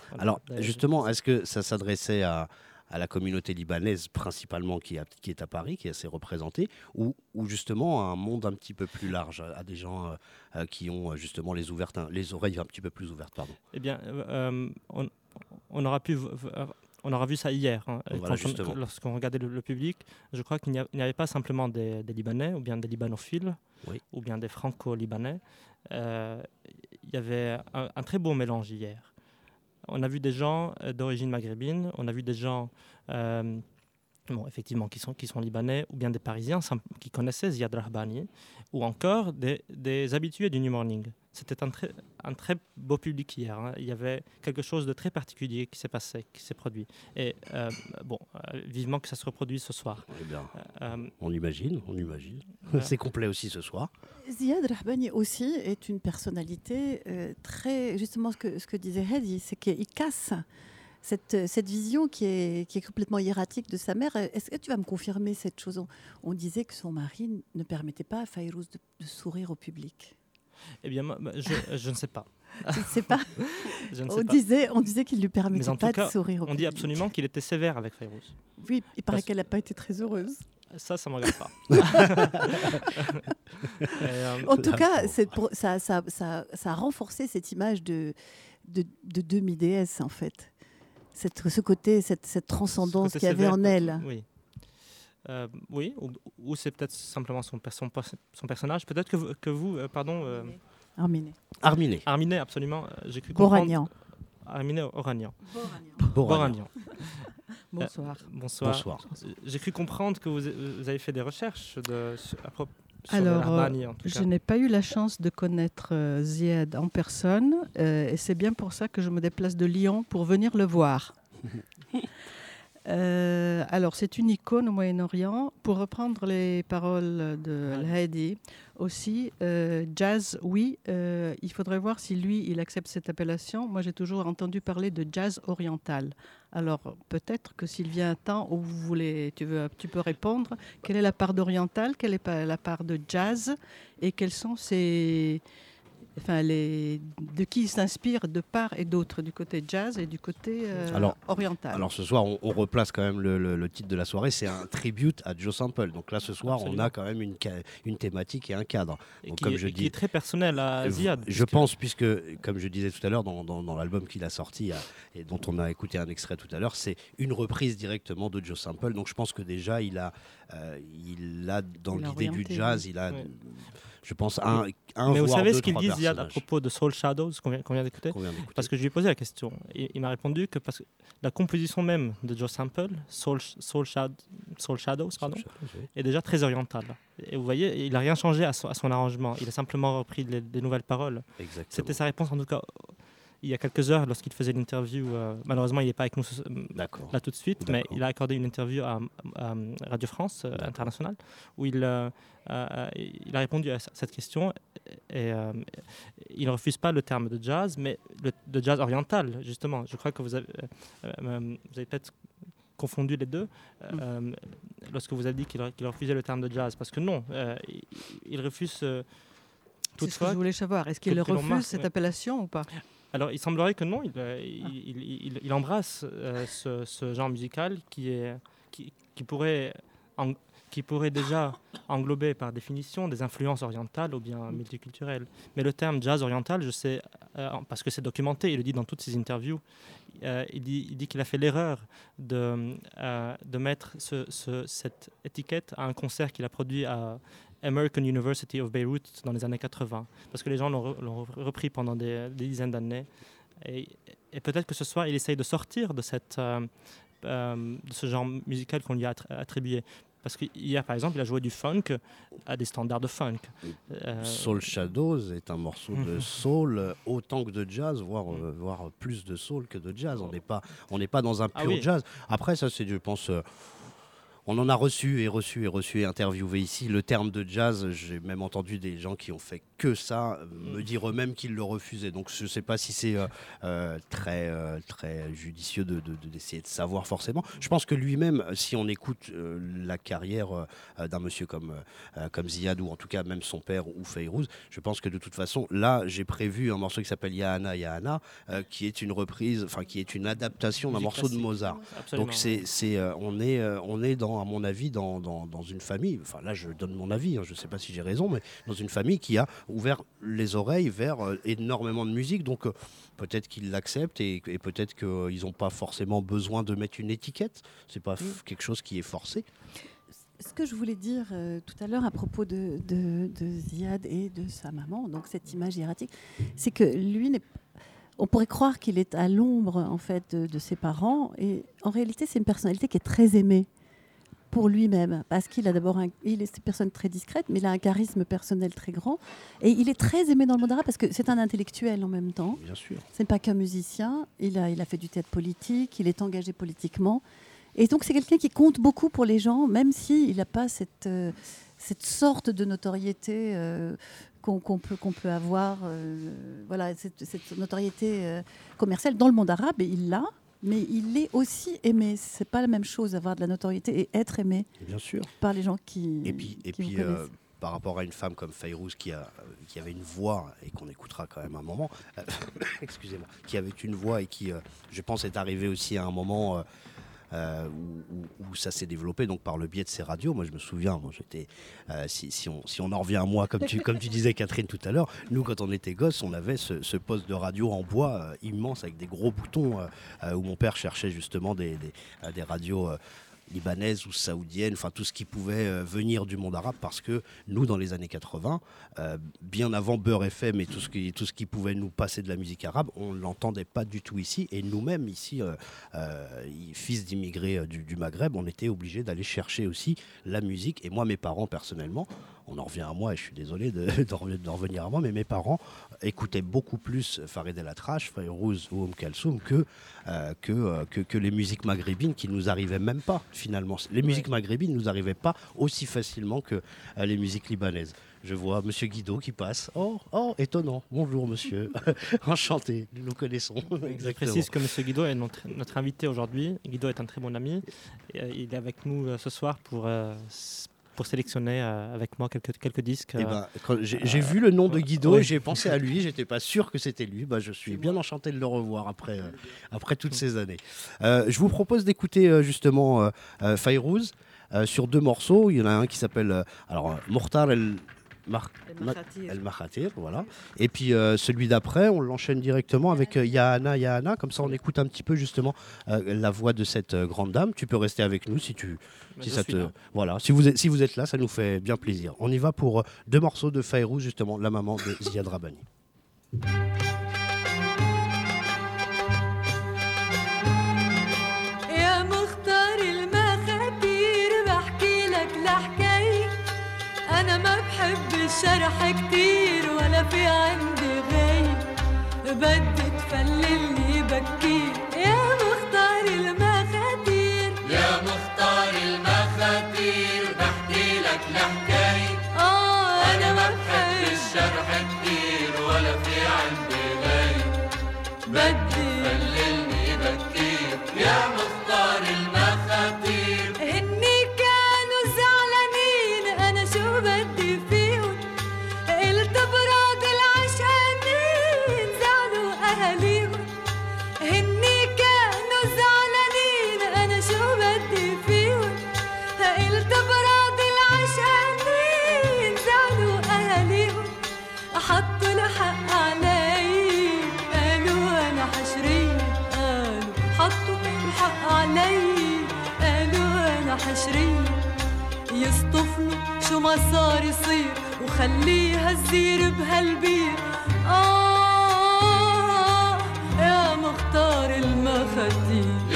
[SPEAKER 4] Voilà.
[SPEAKER 3] Alors, justement, est-ce que ça s'adressait à, à la communauté libanaise principalement qui, a- qui est à Paris, qui est assez représentée, ou, ou justement à un monde un petit peu plus large, à, des gens euh, euh, qui ont euh, justement les, ouvertes, les oreilles un petit peu plus ouvertes pardon.
[SPEAKER 4] Eh bien, euh, on, on aura pu. On aura vu ça hier. hein,
[SPEAKER 3] Voilà.
[SPEAKER 4] Lorsqu'on regardait le, le public, je crois qu'il n'y avait pas simplement des, des Libanais ou bien des Libanophiles
[SPEAKER 3] Oui.
[SPEAKER 4] ou bien des Franco-Libanais. Euh, Il y avait un, un très beau mélange hier. On a vu des gens euh, d'origine maghrébine, on a vu des gens, euh, bon, effectivement, qui sont, qui sont libanais, ou bien des Parisiens qui connaissaient Ziad Rahbani, ou encore des, des habitués du New Morning. C'était un très, un très beau public hier. hein. Il y avait quelque chose de très particulier qui s'est passé, qui s'est produit. Et euh, bon, euh, vivement que ça se reproduise ce soir.
[SPEAKER 3] Eh bien,
[SPEAKER 4] Euh,
[SPEAKER 3] on imagine, on imagine. C'est complet aussi ce soir.
[SPEAKER 2] Ziad Rahbani aussi est une personnalité euh, très. Justement, ce que, ce que disait Hedi, c'est qu'il casse cette, cette vision qui est, qui est complètement hiératique de sa mère. Est-ce que tu vas me confirmer cette chose? On, on disait que son mari ne permettait pas à Fayrouz de, de sourire au public.
[SPEAKER 4] eh bien, moi, moi, je, je ne sais pas.
[SPEAKER 2] Tu ne sais pas?
[SPEAKER 4] Je ne
[SPEAKER 2] On
[SPEAKER 4] sais pas.
[SPEAKER 2] disait, on disait qu'il ne lui permettait
[SPEAKER 4] en tout
[SPEAKER 2] pas
[SPEAKER 4] cas,
[SPEAKER 2] de sourire au
[SPEAKER 4] On
[SPEAKER 2] public.
[SPEAKER 4] dit absolument qu'il était sévère avec Fayrouz.
[SPEAKER 2] Oui, il paraît
[SPEAKER 4] Parce-
[SPEAKER 2] qu'elle n'a pas été très heureuse.
[SPEAKER 4] Ça, ça ne me regarde pas. Euh,
[SPEAKER 2] En tout cas, pour- ça, ça, ça, ça a renforcé cette image de, de, de demi-déesse, en fait. Cette, ce côté, cette, cette transcendance
[SPEAKER 4] côté
[SPEAKER 2] qu'il y avait en elle.
[SPEAKER 4] Oui. Euh, oui, ou, ou c'est peut-être simplement son, son, son personnage. Peut-être que vous, que vous euh, pardon, euh,
[SPEAKER 2] Arminé.
[SPEAKER 3] Arminé,
[SPEAKER 4] Arminé, absolument. euh, J'ai cru comprendre.
[SPEAKER 2] Boragnan.
[SPEAKER 4] Arminé Oragnan.
[SPEAKER 3] Boragnan.
[SPEAKER 4] Boragnan.
[SPEAKER 5] Bonsoir.
[SPEAKER 4] Bonsoir.
[SPEAKER 3] Bonsoir.
[SPEAKER 4] J'ai cru comprendre que vous, vous avez fait des recherches de, à propos
[SPEAKER 5] Alors,
[SPEAKER 4] en tout
[SPEAKER 5] Je n'ai pas eu la chance de connaître euh, Ziad en personne euh, et c'est bien pour ça que je me déplace de Lyon pour venir le voir. Euh, alors, c'est une icône au Moyen-Orient. Pour reprendre les paroles de Al-Hadi, aussi, euh, jazz, oui, euh, il faudrait voir si lui, il accepte cette appellation. Moi, j'ai toujours entendu parler de jazz oriental. Alors, peut-être que s'il vient un temps où vous voulez, tu, veux, tu peux répondre, quelle est la part d'oriental, quelle est la part de jazz, et quels sont ces... Enfin, les, de qui il s'inspire de part et d'autre, du côté jazz et du côté euh,
[SPEAKER 3] Alors-
[SPEAKER 5] oriental.
[SPEAKER 3] Alors ce soir, on, on replace quand même le, le- le titre de la soirée, c'est un tribute à Joe Sample. Donc là, ce soir,
[SPEAKER 4] Absolument.
[SPEAKER 3] on a quand même une, une thématique et un cadre.
[SPEAKER 4] Et
[SPEAKER 3] Donc,
[SPEAKER 4] qui,
[SPEAKER 3] comme je
[SPEAKER 4] et qui
[SPEAKER 3] dis-
[SPEAKER 4] est très personnel à Ziad.
[SPEAKER 3] Je
[SPEAKER 4] puisque-
[SPEAKER 3] pense, puisque, comme je disais tout à l'heure, dans, dans- dans l'album qu'il a sorti et dont on a écouté un extrait tout à l'heure, c'est une reprise directement de Joe Sample. Donc je pense que déjà, il a, euh, il a dans l'idée du jazz, il a,
[SPEAKER 4] Ouais.
[SPEAKER 3] Je pense, un, un
[SPEAKER 4] Mais vous
[SPEAKER 3] voire
[SPEAKER 4] savez
[SPEAKER 3] deux,
[SPEAKER 4] ce qu'il
[SPEAKER 3] trois
[SPEAKER 4] dit Ziad à propos de Soul Shadows qu'on vient, d'écouter. Parce que je lui ai posé la question. Et il m'a répondu que parce que la composition même de Joe Sample, Soul, Soul, Shad- Soul Shadows, pardon, est déjà très orientale. Et vous voyez, il n'a rien changé à son, à son arrangement. Il a simplement repris les- des nouvelles paroles. C'était sa réponse en tout cas il y a quelques heures lorsqu'il faisait l'interview. euh, malheureusement, il n'est pas avec nous
[SPEAKER 3] D'accord.
[SPEAKER 4] là tout de suite, mais il a accordé une interview à, à Radio France euh. Internationale où il, euh, euh, il a répondu à cette question et euh, il ne refuse pas le terme de jazz, mais le, de jazz oriental, justement. Je crois que vous avez, euh, euh, vous avez peut-être confondu les deux euh, lorsque vous avez dit qu'il refusait le terme de jazz, parce que non, euh, il, il refuse. euh,
[SPEAKER 5] C'est ce que je voulais savoir. Est-ce qu'il refuse cette appellation ou pas?
[SPEAKER 4] Alors, il semblerait que non, il, euh, il, il- il- il embrasse euh, ce, ce genre musical qui, est, qui, qui pourrait, en- qui pourrait déjà englober par définition des influences orientales ou bien multiculturelles. Mais le terme jazz oriental, je sais, euh, parce que c'est documenté, il le dit dans toutes ses interviews, euh, il dit il dit qu'il a fait l'erreur de, de mettre ce- ce- cette étiquette à un concert qu'il a produit à American University of Beirut dans les années 80, parce que les gens l'ont re- l'ont repris pendant des, des dizaines d'années. Et, et peut-être que ce soir, il essaye de sortir de, cette, euh, euh, de ce genre musical qu'on lui a attr- attribué. Parce qu'hier, par exemple, il a joué du funk à des standards de funk. Euh,
[SPEAKER 3] Soul Shadows est un morceau de soul autant que de jazz, voire, euh, voire plus de soul que de jazz. On n'est pas, on pas dans un
[SPEAKER 4] Ah
[SPEAKER 3] pur
[SPEAKER 4] oui.
[SPEAKER 3] jazz. Après, ça, c'est, je pense, on en a reçu et reçu et reçu et interviewé ici. Le terme de jazz, j'ai même entendu des gens qui ont fait que ça me
[SPEAKER 4] Mhm.
[SPEAKER 3] dire eux-mêmes qu'ils le refusaient. Donc, je ne sais pas si c'est euh, euh, très, euh, très judicieux de, de- de- d'essayer de savoir forcément. Je pense que lui-même, si on écoute euh, la carrière d'un monsieur comme, comme Ziad ou en tout cas même son père ou Feyrouz, je pense que de toute façon, là, j'ai prévu un morceau qui s'appelle Yahana Yahana, qui est une reprise, enfin qui est une adaptation d'un morceau de. Mozart.
[SPEAKER 4] absolument.
[SPEAKER 3] Donc c'est, on est, on est dans, à mon avis, dans, dans, dans une famille. Enfin là, je donne mon avis. hein, je ne sais pas si j'ai raison, mais dans une famille qui a ouvert les oreilles vers euh, énormément de musique. Donc euh, peut-être qu'ils l'acceptent et, et peut-être qu'ils n'ont pas forcément besoin de mettre une étiquette. C'est pas f- quelque chose qui est forcé.
[SPEAKER 2] Ce que je voulais dire euh, tout à l'heure à propos de, de- de Ziad et de sa maman, donc cette image hiératique, c'est que lui n'est on pourrait croire qu'il est à l'ombre en fait de, de ses parents et en réalité c'est une personnalité qui est très aimée pour lui-même parce qu'il a d'abord il est une personne très discrète mais il a un charisme personnel très grand et il est très aimé dans le monde arabe parce que c'est un intellectuel en même temps
[SPEAKER 3] Bien sûr.
[SPEAKER 2] c'est pas qu'un musicien. Il a, il a fait du théâtre politique, il est engagé politiquement. Et donc, c'est quelqu'un qui compte beaucoup pour les gens, même s'il n'a pas cette, euh, cette sorte de notoriété euh, qu'on qu'on peut, qu'on peut avoir. euh, voilà, cette, cette notoriété euh, commerciale dans le monde arabe, et il l'a. Mais il est aussi aimé. C'est pas la même chose avoir de la notoriété et être aimé
[SPEAKER 3] Bien sûr.
[SPEAKER 2] par les gens qui.
[SPEAKER 3] Et puis, et
[SPEAKER 2] qui vous
[SPEAKER 3] puis euh, par rapport à une femme comme Fayrouz qui, a, qui avait une voix et qu'on écoutera quand même un moment, euh, excusez-moi, qui avait une voix et qui, euh, je pense, est arrivée aussi à un moment euh, où, ça s'est développé donc par le biais de ces radios. Moi, je me souviens, moi, j'étais, euh, si, on, en revient à moi, comme tu, disais, Catherine, tout à l'heure, nous, quand on était gosses, on avait ce, poste de radio en bois euh, immense avec des gros boutons où mon père cherchait justement des radios. Libanaises ou saoudiennes, enfin tout ce qui pouvait euh, venir du monde arabe, parce que nous, dans les années 80, euh, bien avant Beurre FM et tout ce, qui, tout ce qui pouvait nous passer de la musique arabe, on ne l'entendait pas du tout ici. Et nous-mêmes, ici, euh, fils d'immigrés du Maghreb, on était obligés d'aller chercher aussi la musique. Et moi, mes parents, personnellement, on en revient à moi, et je suis désolé de, d'en revenir- d'en revenir à moi, mais mes parents écoutaient beaucoup plus Farid El Atrache, Fayrouz ou Oum Kalsoum que, euh, que, euh, que, que les musiques maghrébines qui nous arrivaient même pas finalement. Les musiques maghrébines nous arrivaient pas aussi facilement que euh, les musiques libanaises. Je vois Monsieur Guido qui passe. Oh, oh, étonnant. Bonjour Monsieur. Enchanté. Nous nous connaissons.
[SPEAKER 4] Je
[SPEAKER 3] Exactement.
[SPEAKER 4] précise que M. Guido est notre, notre invité aujourd'hui. Guido est un très bon ami. Et, euh, il est avec nous euh, ce soir pour, euh, pour sélectionner euh, avec moi quelques, quelques disques. Euh,
[SPEAKER 3] quand j'ai j'ai vu le nom de Guido et j'ai pensé à lui, j'étais pas sûr que c'était lui. Bah, je suis bien enchanté de le revoir après, euh, après toutes ces années. Euh, je vous propose d'écouter euh, justement euh, euh, Fayrouz euh, sur deux morceaux. Il y en a un qui s'appelle euh, alors euh, Mortar El, El Mahatir, voilà. Et puis euh, celui d'après, on l'enchaîne directement avec euh, Yahana Yahana. Comme ça, on écoute un petit peu justement euh, la voix de cette grande dame. Tu peux rester avec nous si tu,
[SPEAKER 4] bah,
[SPEAKER 3] si ça te,
[SPEAKER 4] là.
[SPEAKER 3] voilà, si vous êtes, si vous êtes là, ça nous fait bien plaisir. On y va pour deux morceaux de Fayrouz, justement, la maman de Ziad Rabani.
[SPEAKER 6] الشرح كتير ولا في عندي غاية بدي تفللني بكير. يا مختار المخاتير.
[SPEAKER 7] يا مختار المخاتير بحكي لك الحكاية
[SPEAKER 6] آه
[SPEAKER 7] أنا ما بحب. الشرح كتير ولا في عندي غاية
[SPEAKER 6] بدي قلت براد العشقانين زعلوا أهاليهم. حطوا الحق علي قالوا أنا حشرية قالوا حطوا الحق علي قالوا أنا حشرية يصطفلوا شو ما صار يصير وخليها تزير بهالبير. آه يا مختار المخاتير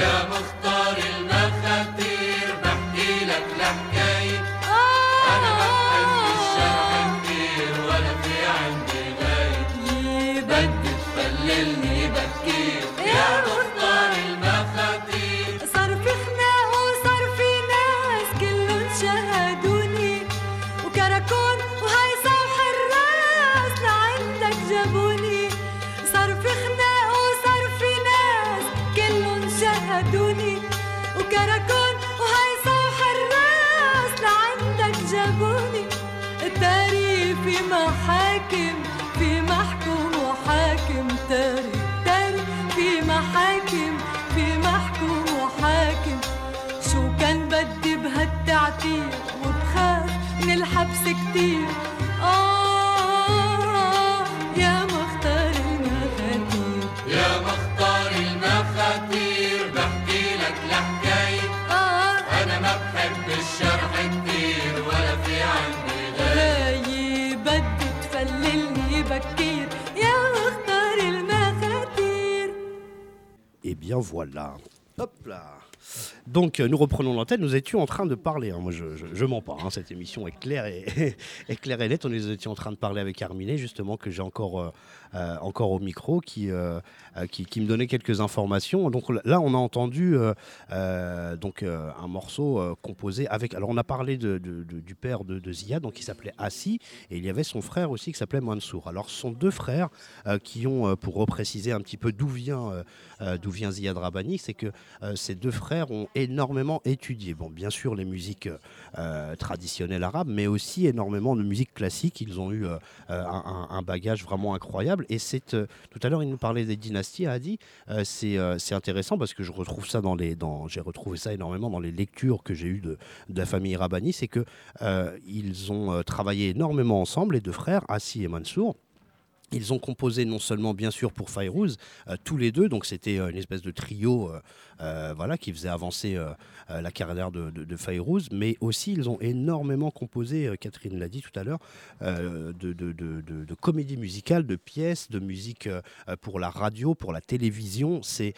[SPEAKER 3] voilà. Hop là. Donc euh, nous reprenons l'antenne, nous étions en train de parler, hein. moi je, je, mens pas, hein. cette émission est claire et, nette, nous étions en train de parler avec Arminé justement que j'ai encore, euh, euh, encore au micro qui, euh, euh, qui, qui me donnait quelques informations. Donc là on a entendu donc, un morceau composé avec, alors on a parlé de, du père de, Zia, donc il s'appelait Assi et il y avait son frère aussi qui s'appelait Mansour. Alors ce sont deux frères qui ont, pour repréciser un petit peu d'où vient, d'où vient Ziad Rabani, c'est que ces deux frères ont énormément étudié. Bon, bien sûr, les musiques traditionnelles arabes, mais aussi énormément de musique classique. Ils ont eu un bagage vraiment incroyable. Et c'est euh, tout à l'heure, il nous parlait des dynasties, Adi. Euh, c'est euh, c'est intéressant parce que je retrouve ça dans les, dans, j'ai retrouvé ça énormément dans les lectures que j'ai eues de, de la famille Rabani. C'est que euh, ils ont travaillé énormément ensemble, les deux frères, Assi et Mansour. Ils ont composé non seulement bien sûr pour Fayrouz, euh, tous les deux, donc c'était euh, une espèce de trio euh, voilà, qui faisait avancer la carrière de, de, mais aussi ils ont énormément composé, Catherine l'a dit tout à l'heure, de, comédies musicales, de pièces, de musique pour la radio, pour la télévision. C'est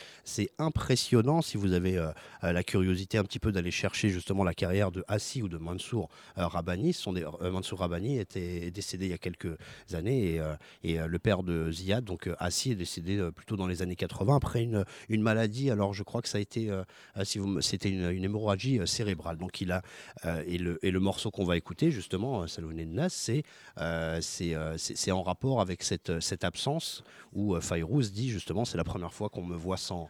[SPEAKER 3] impressionnant si vous avez la curiosité un petit peu d'aller chercher justement la carrière de Hassi ou de Mansour Rabani. Euh, Mansour Rabani était décédé il y a quelques années et, euh, le père de Ziad, donc euh, Hassi, est décédé euh, plutôt dans les années 80 après une, maladie. Alors je crois que ça a été, si vous c'était une, hémorragie cérébrale. Donc il a et, le, morceau qu'on va écouter justement, Salouné de Nas, c'est en rapport avec cette, absence où Fayrouz dit justement c'est la première fois qu'on me voit sans,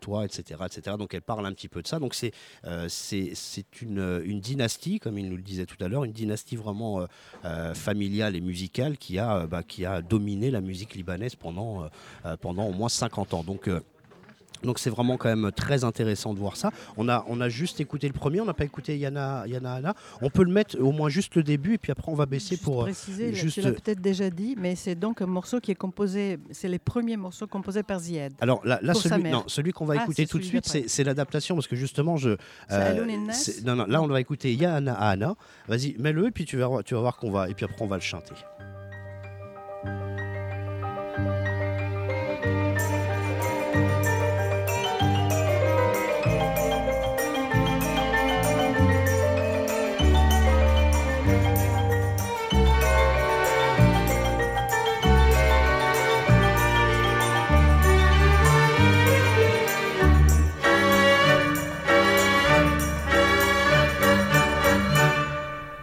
[SPEAKER 3] toi, etc., etc. Donc elle parle un petit peu de ça. Donc c'est c'est une, dynastie, comme il nous le disait tout à l'heure, une dynastie vraiment familiale et musicale qui a, bah, qui a dominé la musique libanaise pendant, euh, euh, pendant au moins 50 ans. Donc euh, donc c'est vraiment quand même très intéressant de voir ça. On a, on a juste écouté le premier, on n'a pas écouté Yana, Yana Anna. On peut le mettre au moins juste le début et puis après on va baisser
[SPEAKER 5] Juste
[SPEAKER 3] pour...
[SPEAKER 5] préciser,
[SPEAKER 3] juste-
[SPEAKER 5] tu l'as peut-être déjà dit, mais c'est donc un morceau qui est composé, c'est les premiers morceaux composés par Ziad.
[SPEAKER 3] Alors là, là, celui, non, celui qu'on va
[SPEAKER 5] Ah,
[SPEAKER 3] écouter tout de suite, c'est l'adaptation parce que justement, je. Non, non, là, on va écouter Yana Anna. Vas-y, mets-le et puis tu vas, tu vas voir qu'on va. Et puis après, on va le chanter.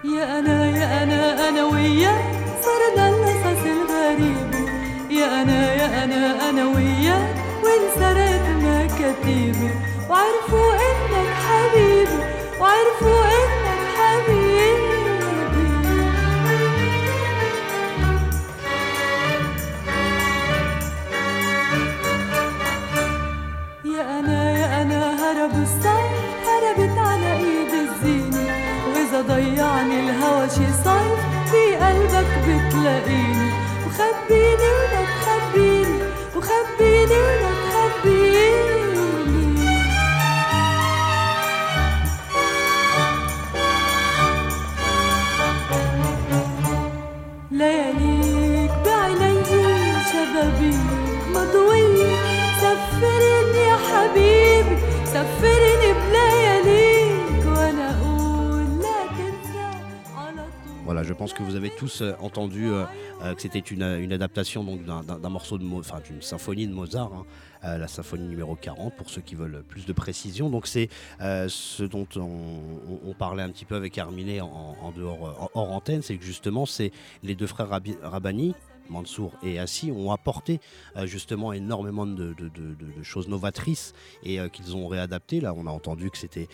[SPEAKER 6] يا أنا يا أنا أنا وياك. صرنا القصص الغريب يا أنا يا أنا أنا وياك. وانسرقت مكاتيبي وعرفوا إنك حبيبي وعرفوا إنك حبيبي يا أنا يا أنا هرب الصيف. هربت على إيد الزينة وإذا ضيعني الهوى شي صيف. في قلبك بتلاقيني. وخبيني لياليك بعيني شبابيك مضوية يا حبيبي.
[SPEAKER 3] Je pense que vous avez tous euh, entendu euh, euh, que c'était une, adaptation donc d'un- morceau de, enfin d'une symphonie de Mozart, hein, la symphonie numéro 40 pour ceux qui veulent plus de précision. Donc c'est ce dont on, parlait un petit peu avec Herminé en, dehors, hors antenne, c'est que justement c'est les deux frères Rabani. Mansour et Assi ont apporté justement énormément de, choses novatrices et qu'ils ont réadapté. Là, on a entendu que c'était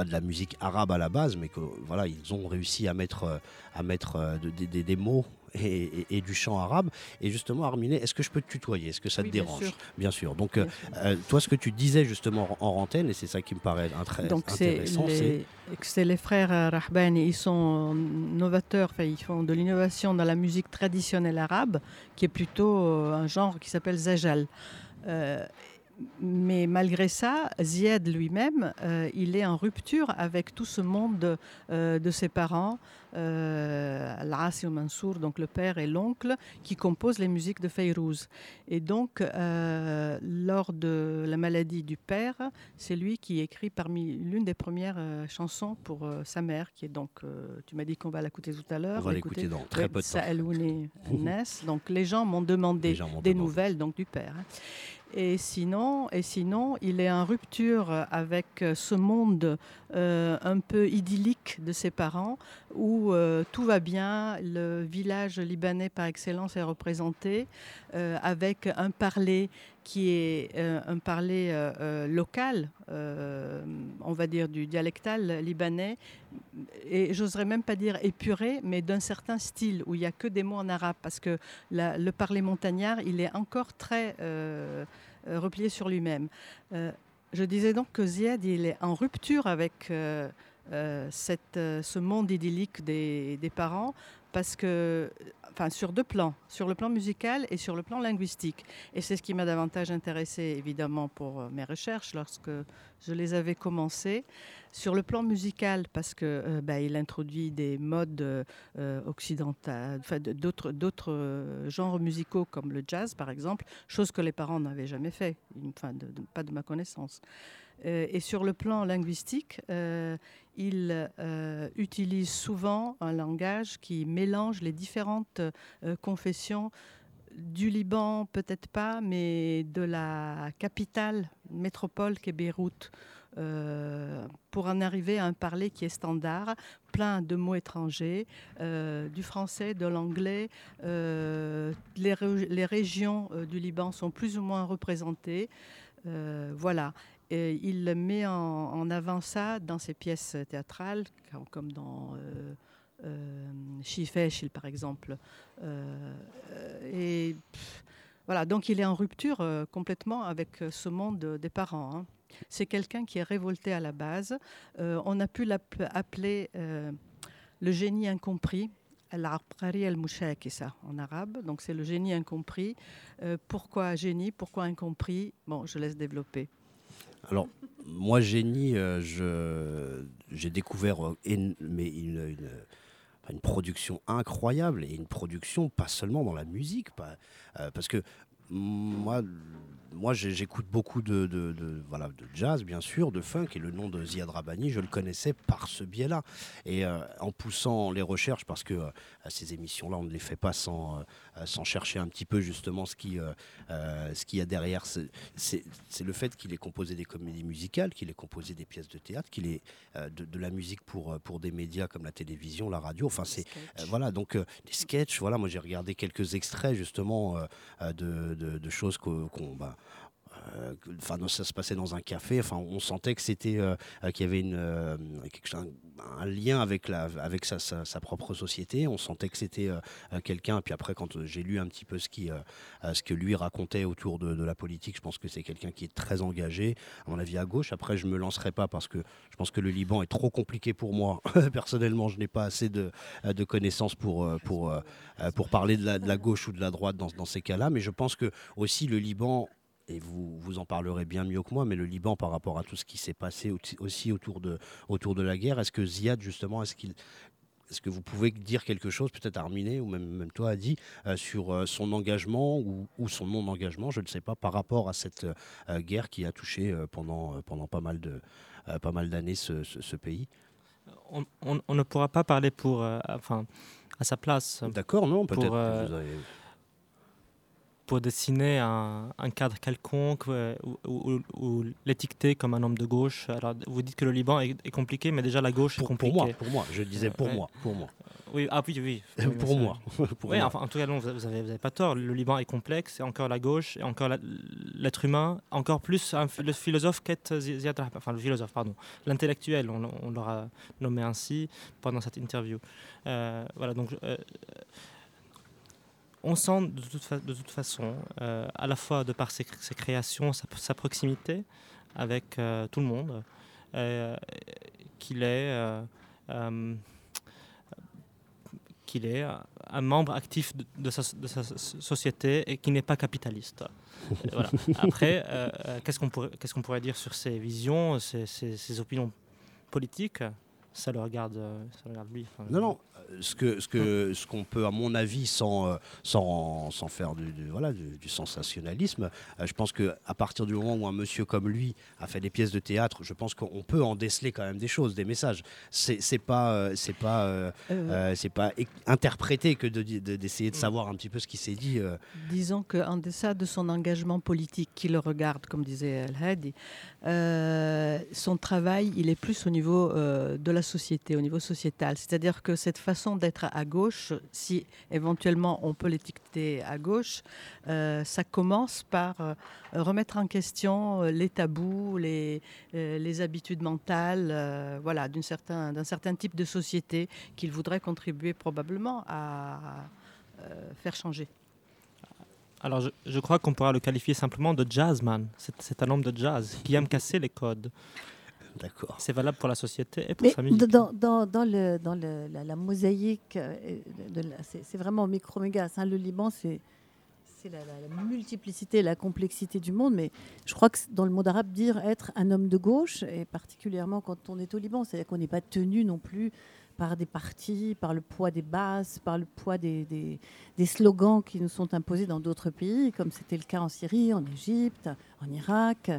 [SPEAKER 3] pas de la musique arabe à la base, mais que voilà, ils ont réussi à mettre, euh, à mettre euh, de- des- des- des mots et, et- et du chant arabe. Et justement, Arminé, est-ce que je peux te tutoyer? Est-ce que ça
[SPEAKER 5] Oui,
[SPEAKER 3] te
[SPEAKER 5] bien
[SPEAKER 3] dérange?
[SPEAKER 5] sûr.
[SPEAKER 3] Bien sûr. Donc, euh,
[SPEAKER 5] Bien sûr.
[SPEAKER 3] euh, toi, ce que tu disais justement en, en antenne, et c'est ça qui me paraît très
[SPEAKER 5] Donc
[SPEAKER 3] intéressant, c'est
[SPEAKER 5] les, c'est les frères Rahbani, ils sont novateurs, enfin, ils font de l'innovation dans la musique traditionnelle arabe, qui est plutôt un genre qui s'appelle zajal. Euh, mais malgré ça, Ziad lui-même, euh, il est en rupture avec tout ce monde euh, de ses parents, euh, Al-Asi ou Mansour, donc le père et l'oncle, qui composent les musiques de Fayrouz. Et donc, euh, lors de la maladie du père, c'est lui qui écrit parmi l'une des premières chansons pour sa mère, qui est donc, tu m'as dit qu'on va l'écouter tout à l'heure.
[SPEAKER 3] on va l'écouter dans très peu de temps.
[SPEAKER 5] Donc les gens m'ont demandé
[SPEAKER 3] gens
[SPEAKER 5] des
[SPEAKER 3] demandé.
[SPEAKER 5] nouvelles donc du père. hein. Et sinon, il est en rupture avec euh, ce monde euh, un peu idyllique de ses parents, où euh, tout va bien, le village libanais par excellence est représenté, avec un parler qui est euh, un parler euh, euh, local, on va dire du dialectal libanais, et j'oserais même pas dire épuré, mais d'un certain style, où il n'y a que des mots en arabe, parce que le parler montagnard, il est encore très replié sur lui-même. Je disais donc que Ziad, il est en rupture avec ce monde idyllique des parents, parce que, sur deux plans, sur le plan musical et sur le plan linguistique. Et c'est ce qui m'a davantage intéressé, évidemment, pour euh, mes recherches lorsque je les avais commencées. Sur le plan musical, parce que euh, bah, introduit des modes euh, occidentaux, enfin, de- d'autres euh, genres musicaux comme le jazz, par exemple, chose que les parents n'avaient jamais fait, pas de ma connaissance. Euh, et sur le plan linguistique, euh, il euh, utilise souvent un langage qui mélange les différentes confessions du Liban, peut-être pas, mais de la capitale métropole qu'est Beyrouth, pour en arriver à un parler qui est standard, plein de mots étrangers, du français, de l'anglais. les, ré- les régions du Liban sont plus ou moins représentées. Voilà. Et il met en, avant ça dans ses pièces théâtrales, comme- dans euh, euh, par exemple. Euh, et voilà, donc il est en rupture euh, complètement avec ce monde des parents. hein. C'est quelqu'un qui est révolté à la base. On a pu l'app- appeler euh, le génie incompris. Al-Abqari al-Mushakisa en arabe, donc c'est le génie incompris. Pourquoi génie? Pourquoi incompris? Bon, je laisse développer.
[SPEAKER 3] Alors, moi, génie, euh, j'ai découvert euh, une, production incroyable et une production pas seulement dans la musique, euh, parce que moi, moi j'écoute beaucoup de, de- de- voilà, de jazz, bien sûr, de funk, et le nom de Ziad Rabani, je le connaissais par ce biais-là. Et euh, en poussant les recherches, parce que euh, ces émissions-là, on ne les fait pas sans, euh, sans chercher un petit peu justement ce qui, euh, ce qu'il y a derrière. C'est- le fait qu'il ait composé des comédies musicales, qu'il ait composé des pièces de théâtre, qu'il ait de, de la musique pour, pour des médias comme la télévision, la radio. Enfin, c'est voilà, donc des sketchs. Voilà, moi j'ai regardé quelques extraits justement de, de- choses qu'o- qu'on. bah, Enfin, non, ça se passait dans un café. Enfin, on sentait que c'était euh, euh, qu'il y avait une, euh, un, lien avec la, avec sa, sa- propre société. On sentait que c'était euh, euh, quelqu'un. Puis après, quand euh, j'ai lu un petit peu ce qui, euh, euh, ce que lui racontait autour de, la politique, je pense que c'est quelqu'un qui est très engagé. À mon avis, à gauche. Après, je me lancerai pas parce que je pense que le Liban est trop compliqué pour moi. Personnellement, je n'ai pas assez de, euh, de connaissances pour, euh, pour, euh, euh, pour parler de la, de la gauche ou de la droite dans, dans ces cas-là. Mais je pense que aussi le Liban et vous, vous en parlerez bien mieux que moi, mais le Liban par rapport à tout ce qui s'est passé au- aussi autour de, autour de la guerre, est-ce que Ziad, justement, est-ce qu'il... Est-ce que vous pouvez dire quelque chose, peut-être Arminé ou même, même toi, Adi, euh, sur euh, son engagement ou, ou son non-engagement, je ne sais pas, par rapport à cette euh, guerre qui a touché euh, pendant, pendant pas mal d'années ce, ce- ce pays?
[SPEAKER 4] On, on- on ne pourra pas parler pour, enfin, à sa place.
[SPEAKER 3] D'accord, non Peut-être
[SPEAKER 4] Pour, euh, pour dessiner un, un cadre quelconque euh, ou, ou- ou l'étiqueter comme un homme de gauche. Alors, vous dites que le Liban est, est compliqué, mais déjà la gauche est
[SPEAKER 3] pour, pour
[SPEAKER 4] compliquée.
[SPEAKER 3] moi, pour moi, je disais pour
[SPEAKER 4] Ouais.
[SPEAKER 3] moi, pour moi,
[SPEAKER 4] Oui, ah oui, oui. oui,
[SPEAKER 3] pour moi, pour
[SPEAKER 4] Oui,
[SPEAKER 3] moi.
[SPEAKER 4] enfin, en tout cas, non, vous vous avez, vous avez pas tort. Le Liban est complexe, et encore la gauche, et encore l'être humain, encore plus un le philosophe qu'est Zi- Ziad Rahman- enfin le philosophe, pardon, l'intellectuel, on, on l'aura nommé ainsi pendant cette interview. Euh, voilà, donc euh, on sent de toute, de toute façon, euh, à la fois de par ses, ses créations, sa, sa proximité avec euh, tout le monde, euh, qu'il est qu'il est un membre actif de, de sa, de sa société et qui n'est pas capitaliste. Voilà. Après, qu'est-ce qu'on pourrait, dire sur ses visions, ses, ses- ses opinions politiques? Ça le regarde, euh, ça le regarde lui. Enfin,
[SPEAKER 3] Non, non. euh, Ce que, ce que, ce qu'on peut, à mon avis, sans, euh, sans, sans faire du, du- voilà, du, du sensationnalisme, euh, je pense que à partir du moment où un monsieur comme lui a fait des pièces de théâtre, je pense qu'on peut en déceler quand même des choses, des messages. C'est c'est pas, euh, c'est pas, euh,
[SPEAKER 5] Euh,
[SPEAKER 3] euh, c'est pas interprété que de- de- d'essayer de, savoir un petit peu ce qui s'est dit. euh.
[SPEAKER 5] Disons qu'en deçà de son engagement politique qui le regarde, comme disait El Hadi, euh, son travail, il est plus au niveau euh, de la société, au niveau sociétal. C'est-à-dire que cette façon d'être à gauche, si éventuellement on peut l'étiqueter à gauche, euh, ça commence par euh, remettre en question euh, les tabous, les, les habitudes mentales, voilà, d'un certain, certain type de société qu'il voudrait contribuer probablement à faire changer.
[SPEAKER 4] Alors, je, crois qu'on pourra le qualifier simplement de jazzman. C'est un homme de jazz qui aime casser les codes.
[SPEAKER 3] D'accord.
[SPEAKER 4] C'est valable pour la société et pour
[SPEAKER 2] Mais
[SPEAKER 4] sa musique.
[SPEAKER 2] dans, dans, dans, le, dans le- la, la mosaïque, euh, c'est vraiment micro-méga. hein. Le Liban, c'est c'est la, la- la multiplicité, la complexité du monde. Mais je crois que dans le monde arabe, dire être un homme de gauche, et particulièrement quand on est au Liban, c'est-à-dire qu'on n'est pas tenu non plus par des partis, par le poids des basses, par le poids des, des- des slogans qui nous sont imposés dans d'autres pays, comme c'était le cas en Syrie, en Égypte, en Irak.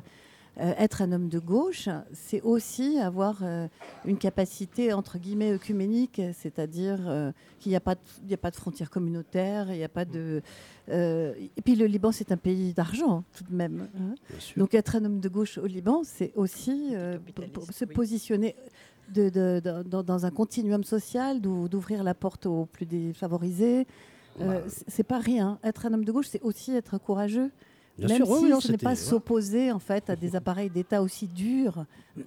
[SPEAKER 2] Euh, être un homme de gauche, c'est aussi avoir euh, une capacité entre guillemets œcuménique, c'est-à-dire euh, qu'il n'y a, pas de- il n'y a pas de frontières communautaires, il n'y a pas de. euh, et puis le Liban, c'est un pays d'argent tout de même. hein. Donc être un homme de gauche au Liban, c'est aussi euh, se
[SPEAKER 5] oui.
[SPEAKER 2] positionner de- de- de- dans, dans un continuum social, d'ou- d'ouvrir la porte aux plus défavorisés. Euh,
[SPEAKER 3] Bah,
[SPEAKER 2] c'est- c'est pas rien. Être un homme de gauche, c'est aussi être courageux.
[SPEAKER 3] Bien
[SPEAKER 2] Même
[SPEAKER 3] sûr,
[SPEAKER 2] si
[SPEAKER 3] oui, non,
[SPEAKER 2] ce n'est pas
[SPEAKER 3] ouais.
[SPEAKER 2] s'opposer en fait à des appareils d'État aussi durs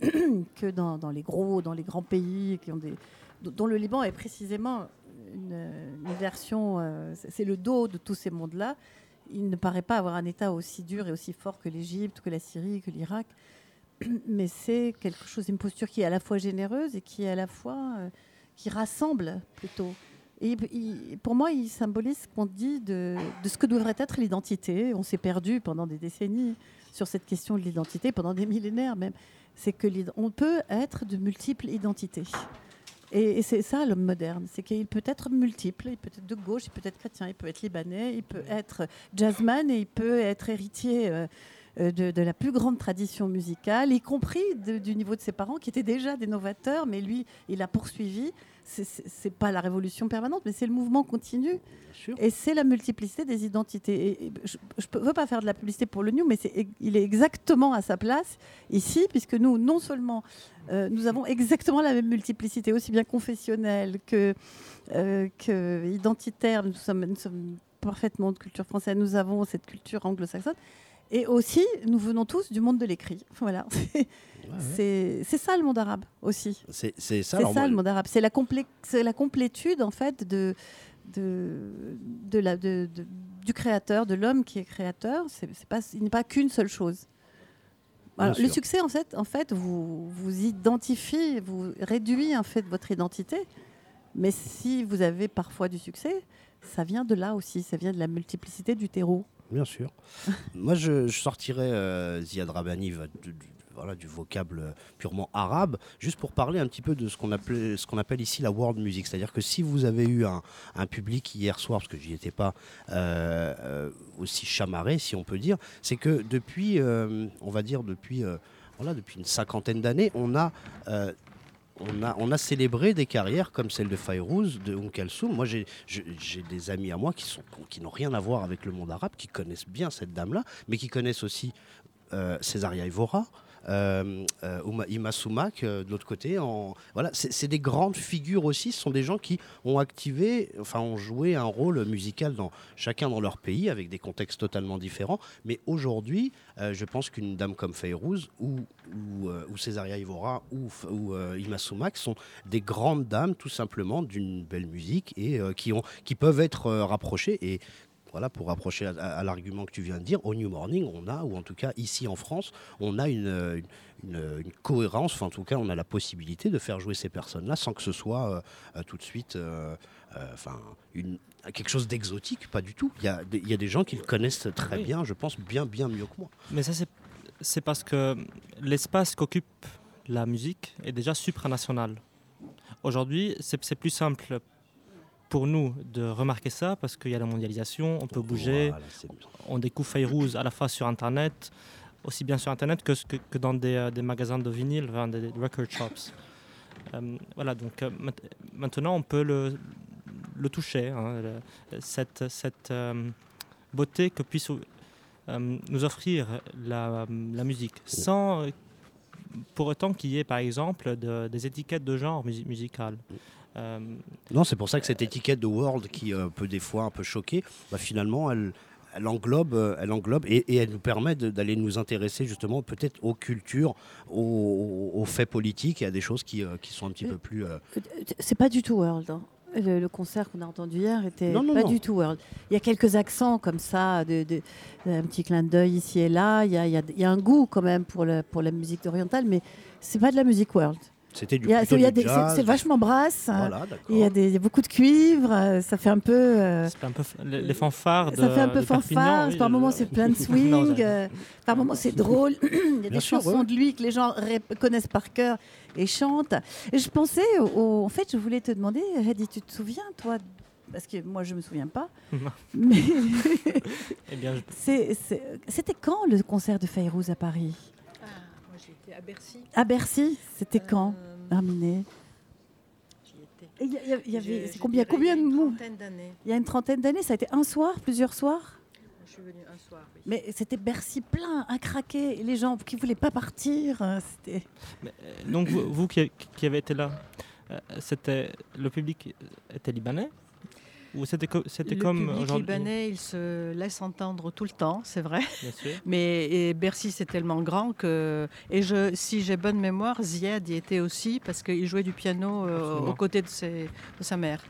[SPEAKER 2] que dans, dans les gros, dans les grands pays qui ont des, dont le Liban est précisément une, une version, euh, c'est c'est le dos de tous ces mondes-là. Il ne paraît pas avoir un État aussi dur et aussi fort que l'Égypte, que la Syrie, que l'Irak, mais c'est quelque chose, une posture qui est à la fois généreuse et qui est à la fois euh, qui rassemble plutôt. Et pour moi, il symbolise ce qu'on dit de, ce que devrait être l'identité. On s'est perdu pendant des décennies sur cette question de l'identité, pendant des millénaires même. C'est que l'id- on peut être de multiples identités. Et, c'est ça l'homme moderne, c'est qu'il peut être multiple, il peut être de gauche, il peut être chrétien, il peut être libanais, il peut être jazzman et il peut être héritier euh, euh, de, la plus grande tradition musicale, y compris du niveau de ses parents qui étaient déjà des novateurs, mais lui, il a poursuivi. C'est- pas la révolution permanente, mais c'est le mouvement continu. Et c'est la multiplicité des identités. Et, et je ne veux pas faire de la publicité pour le New, mais c'est- il est exactement à sa place ici, puisque nous, non seulement euh, nous avons exactement la même multiplicité, aussi bien confessionnelle que, euh, que identitaire. Nous sommes, nous sommes parfaitement de culture française. Nous avons cette culture anglo-saxonne. Et aussi, nous venons tous du monde de l'écrit. Voilà.
[SPEAKER 3] Ouais.
[SPEAKER 2] C'est ça le monde arabe aussi.
[SPEAKER 3] C'est ça.
[SPEAKER 2] Ça
[SPEAKER 3] moi,
[SPEAKER 2] le monde arabe. C'est la, complé- la complétude en fait de, de, de la, de- de- du créateur, de l'homme qui est créateur. C'est, pas, il n'est pas qu'une seule chose. Alors, le succès, en fait, en fait vous, vous identifie, vous réduit en fait votre identité. Mais si vous avez parfois du succès, ça vient de là aussi. Ça vient de la multiplicité du terreau.
[SPEAKER 3] Bien sûr. Moi, je, je sortirais euh, Ziad Rabani va- du- voilà, du vocable euh, purement arabe, juste pour parler un petit peu de ce qu'on appelle, appelle ici la world music. C'est-à-dire que si vous avez eu un, un public hier soir, parce que j'y étais pas euh, euh, aussi chamarré, si on peut dire, c'est que depuis, on va dire depuis, voilà, depuis une cinquantaine d'années, on a on a, on a célébré des carrières comme celle de Fayrouz, de Kalsoum. Moi, j'ai des amis à moi qui, qui n'ont rien à voir avec le monde arabe, qui connaissent bien cette dame-là, mais qui connaissent aussi euh, Césaria euh, euh, Ouma- Ima Soumak, euh, de l'autre côté. Voilà, c'est des grandes figures aussi. Ce sont des gens qui ont activé, enfin, ont joué un rôle musical dans chacun dans leur pays, avec des contextes totalement différents. Mais aujourd'hui, euh, je pense qu'une dame comme Fayrouz ou, ou, ou Césaria Evora ou, ou Ima Soumak sont des grandes dames, tout simplement, d'une belle musique et qui, ont, qui peuvent être rapprochées. Et voilà, pour rapprocher à, à l'argument que tu viens de dire, au New Morning, on a, ou en tout cas ici en France, on a une, euh, une, une- une cohérence, enfin en tout cas on a la possibilité de faire jouer ces personnes-là sans que ce soit euh, euh, tout de suite enfin, une, quelque chose d'exotique, pas du tout. Il y, a, des- il y a des gens qui le connaissent très
[SPEAKER 4] Oui.
[SPEAKER 3] bien, je pense bien bien mieux que moi.
[SPEAKER 4] Mais ça, c'est- parce que l'espace qu'occupe la musique est déjà supranational. Aujourd'hui, c'est plus simple pour nous de remarquer ça parce qu'il y a la mondialisation, on peut bouger,
[SPEAKER 3] Voilà,
[SPEAKER 4] on découvre Fayrouz à la fois sur Internet, aussi bien sur Internet que, que, que dans des, euh, des magasins de vinyle, enfin, des, record shops. Euh, voilà, donc euh, maintenant on peut le, le toucher, hein, le- cette, cette euh, beauté que puisse nous offrir la, la musique, sans pour autant qu'il y ait par exemple de- des étiquettes de genre musi- musical. Euh,
[SPEAKER 3] Non, c'est pour ça que cette étiquette de world qui euh, peut des fois un peu choquer, bah, finalement, elle, elle englobe, euh, elle englobe et, et elle nous permet d'aller nous intéresser justement peut-être aux cultures, aux, faits politiques et à des choses qui, euh, qui sont un petit peu plus. euh,
[SPEAKER 2] C'est pas du tout world. hein. Le, le concert qu'on a entendu hier était
[SPEAKER 3] Non, non,
[SPEAKER 2] pas
[SPEAKER 3] non.
[SPEAKER 2] du tout world. Il y a quelques accents comme ça, de, de- un petit clin d'œil ici et là. Il y a, il y a- il y a un goût quand même pour, le, pour la musique orientale, mais c'est pas de la musique world.
[SPEAKER 3] C'était du
[SPEAKER 2] c'est
[SPEAKER 3] jazz.
[SPEAKER 2] c'est vachement brasse.
[SPEAKER 3] Voilà.
[SPEAKER 2] Il y a des, il y a beaucoup de cuivre. Ça fait un peu. euh,
[SPEAKER 4] C'est un peu f- les, fanfares de
[SPEAKER 2] ça fait un peu fanfare.
[SPEAKER 4] oui,
[SPEAKER 2] par moments, c'est plein de swing. euh, par moments, c'est drôle. Il y a des
[SPEAKER 3] sûr,
[SPEAKER 2] chansons
[SPEAKER 3] ouais.
[SPEAKER 2] de lui que les gens connaissent par cœur et chantent. Et je pensais, au- en fait, je voulais te demander, Hedy, tu te souviens, toi Parce que moi, je me souviens pas. Mais
[SPEAKER 4] Eh je-
[SPEAKER 2] c'était quand le concert de Fayrouz à Paris?
[SPEAKER 5] À Bercy.
[SPEAKER 2] À Bercy C'était quand
[SPEAKER 5] Euh, étais.
[SPEAKER 2] Et il y avait- combien, combien de mots
[SPEAKER 5] trentaine d'années.
[SPEAKER 2] Il y a une trentaine d'années, ça a été un soir, plusieurs soirs?
[SPEAKER 5] Je suis venue un soir. oui.
[SPEAKER 2] Mais c'était Bercy plein, à craquer. Les gens qui voulaient pas partir, euh, c'était.
[SPEAKER 4] mais, euh, donc, vous, vous qui, qui avez été là, c'était le public était libanais? Ou c'était c'était comme
[SPEAKER 5] public libanais, il se laisse entendre tout le temps, c'est vrai.
[SPEAKER 4] Bien sûr.
[SPEAKER 5] Mais et Bercy, c'est tellement grand que. Et je, si j'ai bonne mémoire, Ziad y était aussi parce qu'il jouait du piano euh, aux côtés de, ses- de sa mère.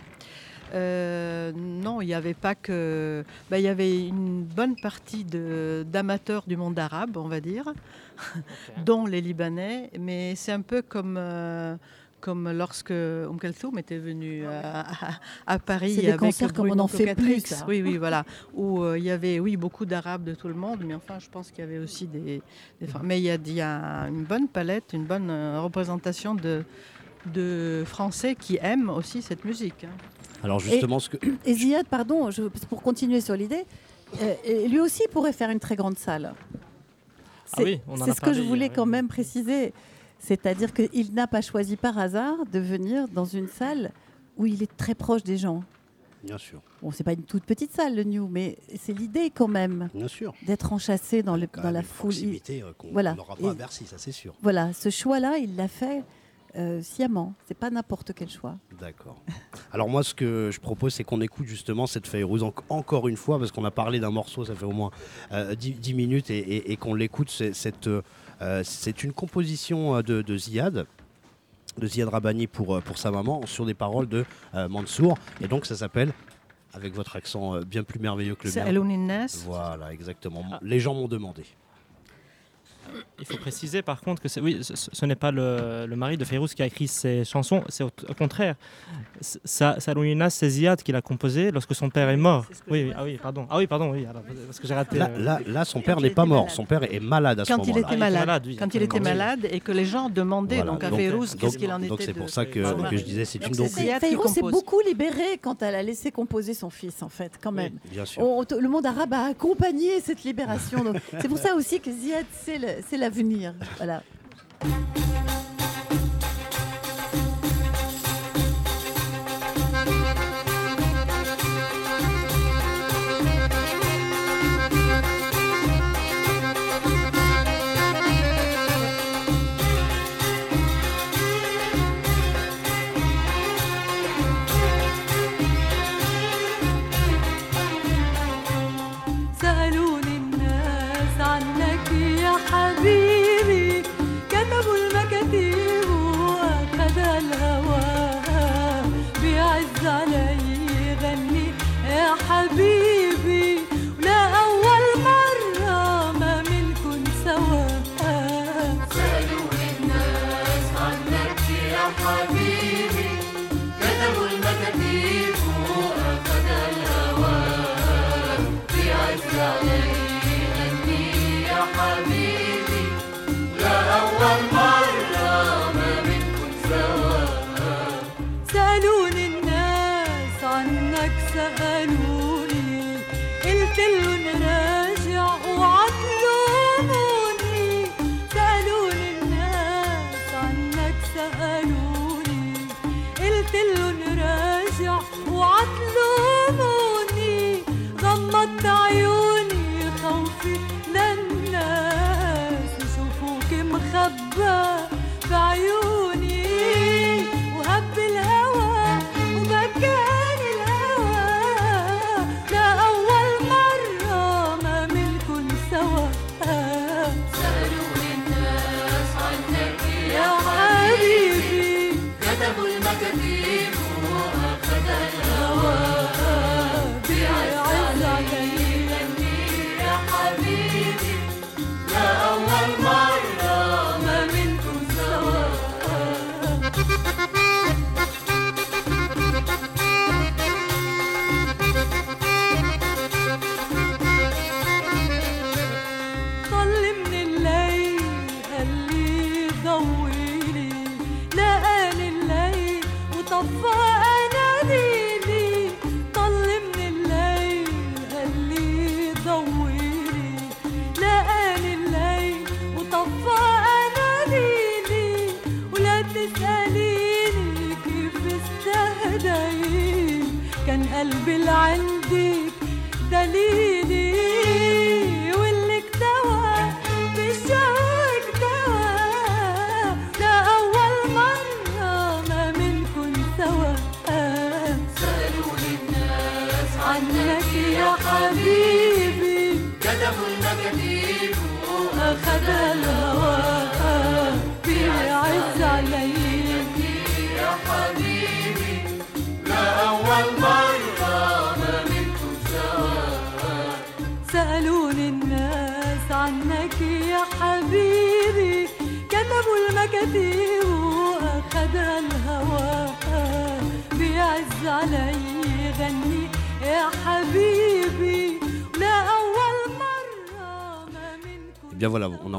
[SPEAKER 5] Euh, non, il n'y avait pas que. bah, il y avait une bonne partie d'amateurs du monde arabe, on va dire, dont les Libanais. Mais c'est un peu comme. euh, comme lorsque Oum Kalthoum était venu à, à- à Paris
[SPEAKER 2] C'est des
[SPEAKER 5] avec
[SPEAKER 2] concerts comme on
[SPEAKER 5] Bruno
[SPEAKER 2] en fait
[SPEAKER 5] Cocatrix.
[SPEAKER 2] plus, ça.
[SPEAKER 5] Oui, oui, voilà. Où euh, il y avait, oui, beaucoup d'Arabes de tout le monde, mais enfin, je pense qu'il y avait aussi des. Mais il y, a, il y a une bonne palette, une bonne euh, représentation de, de Français qui aiment aussi cette musique. hein.
[SPEAKER 3] Alors justement, ce que
[SPEAKER 2] Et Ziad, pardon, je- pour continuer sur l'idée, euh, lui aussi pourrait faire une très grande salle.
[SPEAKER 4] Ah
[SPEAKER 2] C'est
[SPEAKER 4] oui, on en
[SPEAKER 2] c'est
[SPEAKER 4] a
[SPEAKER 2] ce que
[SPEAKER 4] parlé
[SPEAKER 2] je voulais quand
[SPEAKER 4] oui.
[SPEAKER 2] même préciser. C'est-à-dire qu'il n'a pas choisi par hasard de venir dans une salle où il est très proche des gens.
[SPEAKER 3] bien sûr,
[SPEAKER 2] Bon, c'est pas une toute petite salle, le New, mais c'est l'idée quand même
[SPEAKER 3] bien sûr.
[SPEAKER 2] d'être enchâssé dans, le, la foule.
[SPEAKER 3] Euh, qu'on
[SPEAKER 2] voilà.
[SPEAKER 3] n'aura pas à Bercy, ça c'est sûr.
[SPEAKER 2] Voilà, ce choix-là, il l'a fait euh, sciemment. C'est pas n'importe quel choix.
[SPEAKER 3] D'accord. Alors moi, ce que je propose, c'est qu'on écoute justement cette Fayrouz en- encore une fois, parce qu'on a parlé d'un morceau, ça fait au moins euh, 10, 10 minutes, et, et- et qu'on l'écoute. C'est cette, euh, euh, c'est une composition euh, de, de Ziad, de Ziad Rabani pour, euh, pour sa maman, sur des paroles de euh, Mansour. Et donc ça s'appelle, avec votre accent euh, bien plus merveilleux que le
[SPEAKER 5] C'est
[SPEAKER 3] mien. Voilà, exactement.
[SPEAKER 4] Ah.
[SPEAKER 3] Les gens m'ont demandé.
[SPEAKER 4] Il faut préciser par contre que oui, ce, ce n'est pas le, le mari de Fayrouz qui a écrit ces chansons, c'est au, au contraire. Ça, Salouina, c'est Ziad qui l'a composé lorsque son père est mort. Oui, ah oui, pardon. Ah oui, pardon, oui, alors, parce que j'ai raté.
[SPEAKER 3] Là,
[SPEAKER 4] euh,
[SPEAKER 3] là, là, son père n'est
[SPEAKER 5] il
[SPEAKER 3] pas mort.
[SPEAKER 5] malade.
[SPEAKER 3] Son père est malade à ce
[SPEAKER 5] Quand il
[SPEAKER 3] moment-là.
[SPEAKER 5] était
[SPEAKER 4] était
[SPEAKER 5] malade,
[SPEAKER 4] malade, oui,
[SPEAKER 5] quand il était malade et que les gens demandaient
[SPEAKER 3] Voilà,
[SPEAKER 5] donc à
[SPEAKER 3] donc-
[SPEAKER 5] qu'est-ce qu'il en était
[SPEAKER 3] Donc c'est pour ça que, je disais, c'est une donc-
[SPEAKER 5] Ziad qui
[SPEAKER 2] Fayrouz s'est beaucoup libéré quand elle a laissé composer son fils, en fait, quand même.
[SPEAKER 3] Bien sûr.
[SPEAKER 2] On- le monde arabe a accompagné cette libération. C'est pour ça aussi que Ziad, c'est le- c'est l'avenir. Voilà.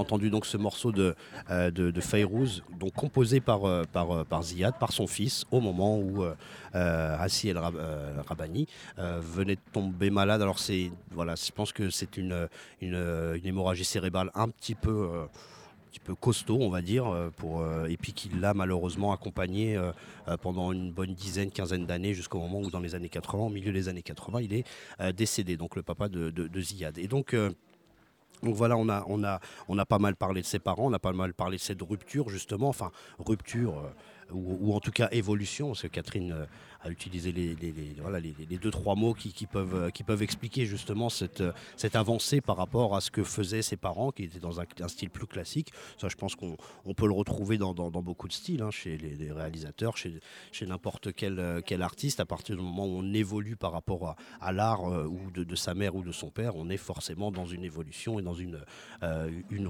[SPEAKER 3] Entendu donc ce morceau de, euh, de, de Fayrouz, donc composé par, euh, par, euh, par Ziad, par son fils, au moment où euh, euh, Hassi El Rab- Rabani venait de tomber malade. Alors c'est voilà, je pense que c'est une, une, hémorragie cérébrale un petit peu, peu costaud, on va dire, pour, et puis qui l'a malheureusement accompagné pendant une bonne dizaine, quinzaine d'années, jusqu'au moment où dans les années 80, au milieu des années 80, il est décédé, donc le papa de, de, Ziad. Et donc donc voilà, on a, pas mal parlé de ses parents, on a pas mal parlé de cette rupture justement, enfin rupture euh, ou, ou en tout cas évolution, parce que Catherine a utilisé les, deux trois mots qui, euh, peuvent expliquer justement cette, euh, cette avancée par rapport à ce que faisaient ses parents, qui étaient dans un, style plus classique. Ça, je pense qu'on on peut le retrouver dans, beaucoup de styles, hein, chez les, réalisateurs, chez, n'importe quel, euh, quel artiste. À partir du moment où on évolue par rapport à, à l'art ou de, sa mère ou de son père, on est forcément dans une évolution et dans une,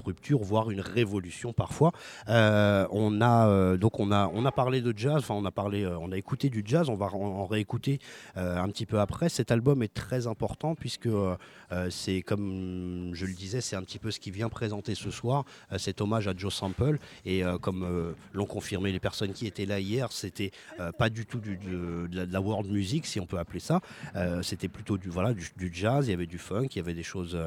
[SPEAKER 3] rupture, voire une révolution parfois. On a donc on a parlé de jazz, enfin on a parlé, on a écouté du jazz, on va en, réécouter euh, un petit peu après. Cet album est très important puisque euh, euh, c'est comme je le disais, c'est un petit peu ce qui vient présenter ce soir, cet hommage à Joe Sample et comme l'ont confirmé les personnes qui étaient là hier, c'était pas du tout de, la, world music si on peut appeler ça. C'était plutôt du voilà du, jazz, il y avait du funk, il y avait des choses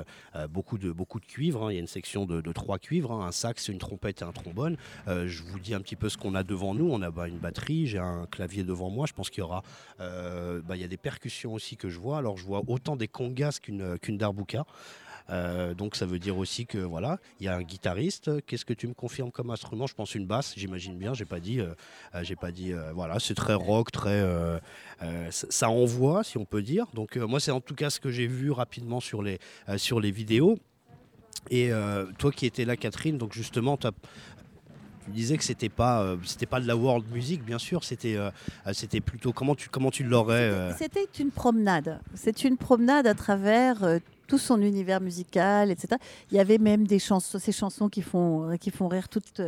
[SPEAKER 3] beaucoup de beaucoup de cuivres. hein. Il y a une section de, trois cuivres, hein, un sax, une trompette et un trombone. Je vous dis un petit peu ce qu'on a devant nous. On a bah, une batterie, j'ai un clavier devant moi. Je pense qu'il y aura, euh, bah, il y a des percussions aussi que je vois. Alors je vois autant des congas qu'une qu'une darbuka. Euh, donc ça veut dire aussi que voilà, il y a un guitariste. Qu'est-ce que tu me confirmes comme instrument? Je pense une basse, j'imagine bien. J'ai pas dit, euh, j'ai pas dit. voilà, c'est très rock, très. ça envoie, si on peut dire. Donc moi, c'est en tout cas ce que j'ai vu rapidement sur les sur les vidéos. Et toi qui étais là, Catherine, donc justement, t'as- tu disais que c'était pas euh, c'était pas de la world music, bien sûr. C'était euh, euh, c'était plutôt comment tu comment tu l'aurais. euh,
[SPEAKER 2] C'était une promenade. C'est une promenade à travers tout son univers musical, etc. Il y avait même des chansons, ces chansons qui font, qui font rire toute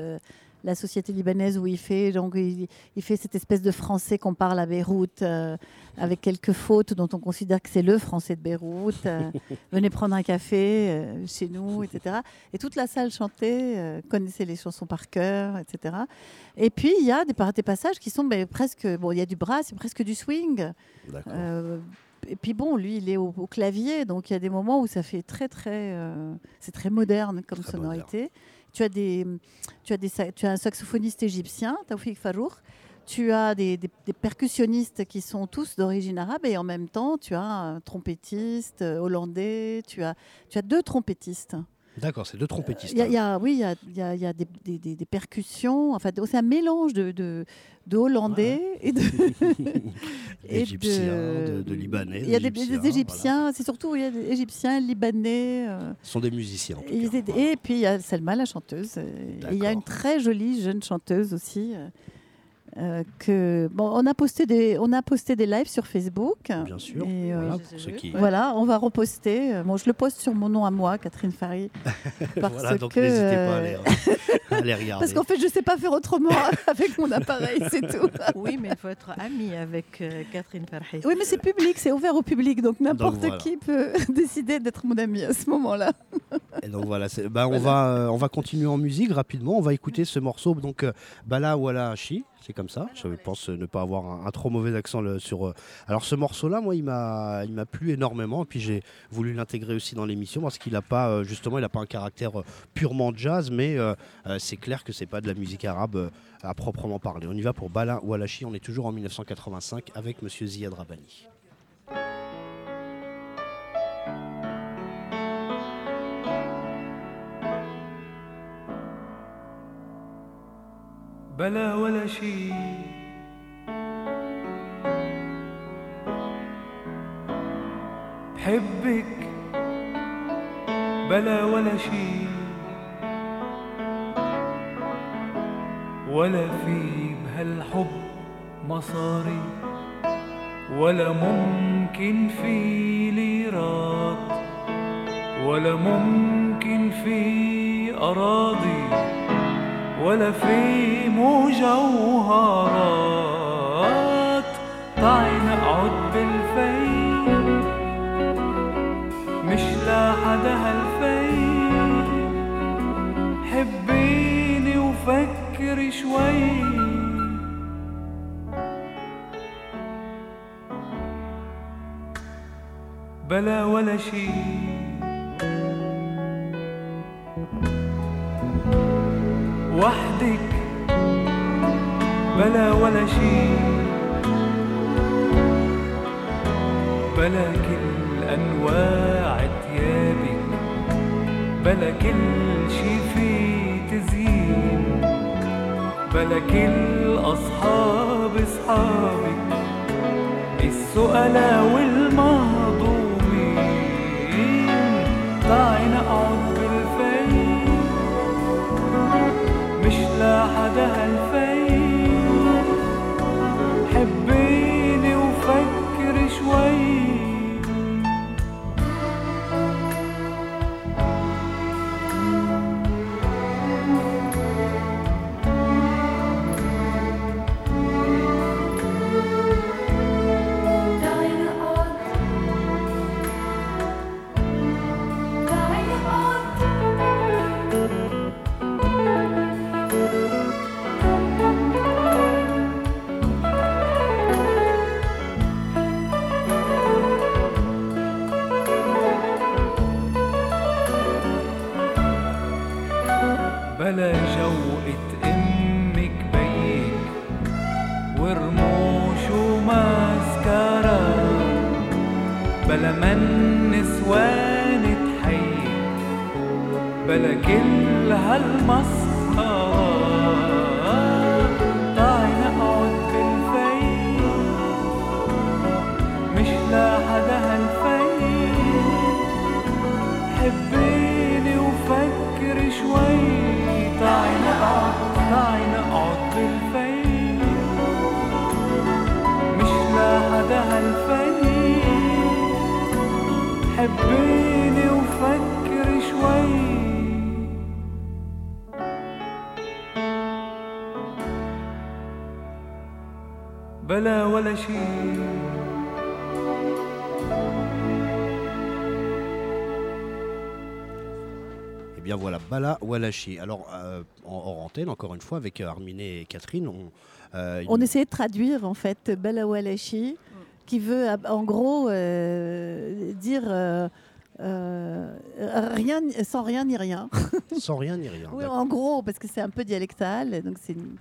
[SPEAKER 2] la société libanaise où il fait, donc, il, il fait cette espèce de français qu'on parle à Beyrouth, euh, avec quelques fautes dont on considère que c'est le français de Beyrouth. euh, venez prendre un café euh, chez nous, etc. Et toute la salle chantait, connaissait les chansons par cœur, etc. Et puis il y a des, des passages qui sont ben, presque, bon, il y a du brass, c'est presque du swing. Et puis bon, lui, il est au, au clavier, donc il y a des moments où ça fait très très, c'est très moderne comme
[SPEAKER 3] Très
[SPEAKER 2] sonorité. Tu as des, tu as des, tu as un saxophoniste égyptien, Taoufik Farouk. Tu as des, des- des percussionnistes qui sont tous d'origine arabe et en même temps, tu as un trompettiste euh, hollandais. Tu as, tu as deux trompettistes.
[SPEAKER 3] D'accord, c'est deux trompettistes.
[SPEAKER 2] Il y a, y a- oui, il y a, y a- y a des, des- des- des percussions. Enfin, c'est un mélange de, de, de hollandais et de
[SPEAKER 3] Égyptiens, de- de Libanais,
[SPEAKER 2] Il y a des, Égyptiens. C'est surtout il y a des Égyptiens, Libanais. euh,
[SPEAKER 3] Ce sont des musiciens. en tout
[SPEAKER 2] et,
[SPEAKER 3] cas.
[SPEAKER 2] puis il y a Selma, la chanteuse. il y a une très jolie jeune chanteuse aussi. euh, euh, que bon, on a posté des on a posté des lives sur Facebook.
[SPEAKER 3] Bien sûr.
[SPEAKER 2] Et, euh,
[SPEAKER 3] Voilà, pour ceux qui.
[SPEAKER 2] on va reposter. Euh, Bon, je le poste sur mon nom à moi, Catherine Fary. parce
[SPEAKER 3] Voilà, donc
[SPEAKER 2] que,
[SPEAKER 3] n'hésitez pas à
[SPEAKER 2] euh,
[SPEAKER 3] regarder.
[SPEAKER 2] Parce qu'en fait, je sais pas faire autrement avec mon appareil, c'est tout.
[SPEAKER 5] Oui, mais il faut être ami avec euh, Catherine Farhi.
[SPEAKER 2] Oui, mais c'est public, c'est ouvert au public, donc n'importe
[SPEAKER 3] voilà.
[SPEAKER 2] qui peut décider d'être mon ami à ce moment-là.
[SPEAKER 3] Et donc voilà, bah, on, va, euh, on va continuer en musique rapidement. On va écouter ce morceau, donc euh, Bala Wala Hachi, c'est comme ça. Je pense ne pas avoir un, un trop mauvais accent le- sur. euh, Alors ce morceau-là, moi, il m'a, il m'a plu énormément. Et puis j'ai voulu l'intégrer aussi dans l'émission parce qu'il n'a pas, euh, justement, il n'a pas un caractère euh, purement jazz, mais c'est clair que c'est pas de la musique arabe euh, à proprement parler. On y va pour Bala Walachi, on est toujours en 1985 avec monsieur Ziad Rabani.
[SPEAKER 8] بلا ولا شيء بحبك بلا ولا في بهالحب مصاري ولا ممكن في ليرات ولا ممكن في أراضي ولا في مجوهرات. تعي نقعد بالفي مش لحدا هالفي حبيني وفكري شوي. بلا ولا شي وحدك بلا ولا شي بلا كل أنواع ثيابك بلا كل ملك الأصحاب أصحابك. السؤال والأصحاب ما نسوان تحيي بلا كل هالمصر حبيني وفكر شوي بلا ولا شي
[SPEAKER 3] Eh bien voilà, Bala Walachi. Alors, euh, en hors antenne, encore une fois, avec euh, Arminé et Catherine, on, euh,
[SPEAKER 2] On
[SPEAKER 3] il-
[SPEAKER 2] essayait de traduire en fait Bella Walachi, qui veut en gros euh, dire euh, euh, rien sans rien ni rien.
[SPEAKER 3] sans rien ni rien.
[SPEAKER 2] Oui, en gros, parce que c'est un peu dialectal, donc c'est une-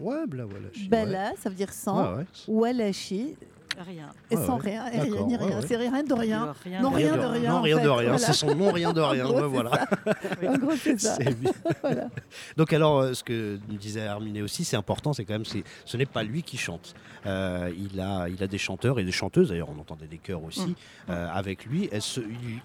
[SPEAKER 3] Ouais, Bala Walachi.
[SPEAKER 2] Bella, ça veut dire sans,
[SPEAKER 3] Ouais, ouais.
[SPEAKER 2] Walachi,
[SPEAKER 5] Rien.
[SPEAKER 2] et sans rien, et rien ni rien. C'est rien de rien. Non, rien de rien,
[SPEAKER 3] Non,
[SPEAKER 2] en
[SPEAKER 3] rien de rien. C'est son nom, rien de
[SPEAKER 2] En
[SPEAKER 3] rien. voilà.
[SPEAKER 2] En gros, c'est ça.
[SPEAKER 3] C'est bien.
[SPEAKER 2] Voilà.
[SPEAKER 3] Donc alors, euh, ce que disait Arminé aussi, c'est important, c'est quand même, c'est, ce n'est pas lui qui chante. Euh, il, a, il a des chanteurs et des chanteuses, d'ailleurs on entendait des chœurs aussi,
[SPEAKER 5] Mm.
[SPEAKER 3] euh, avec lui.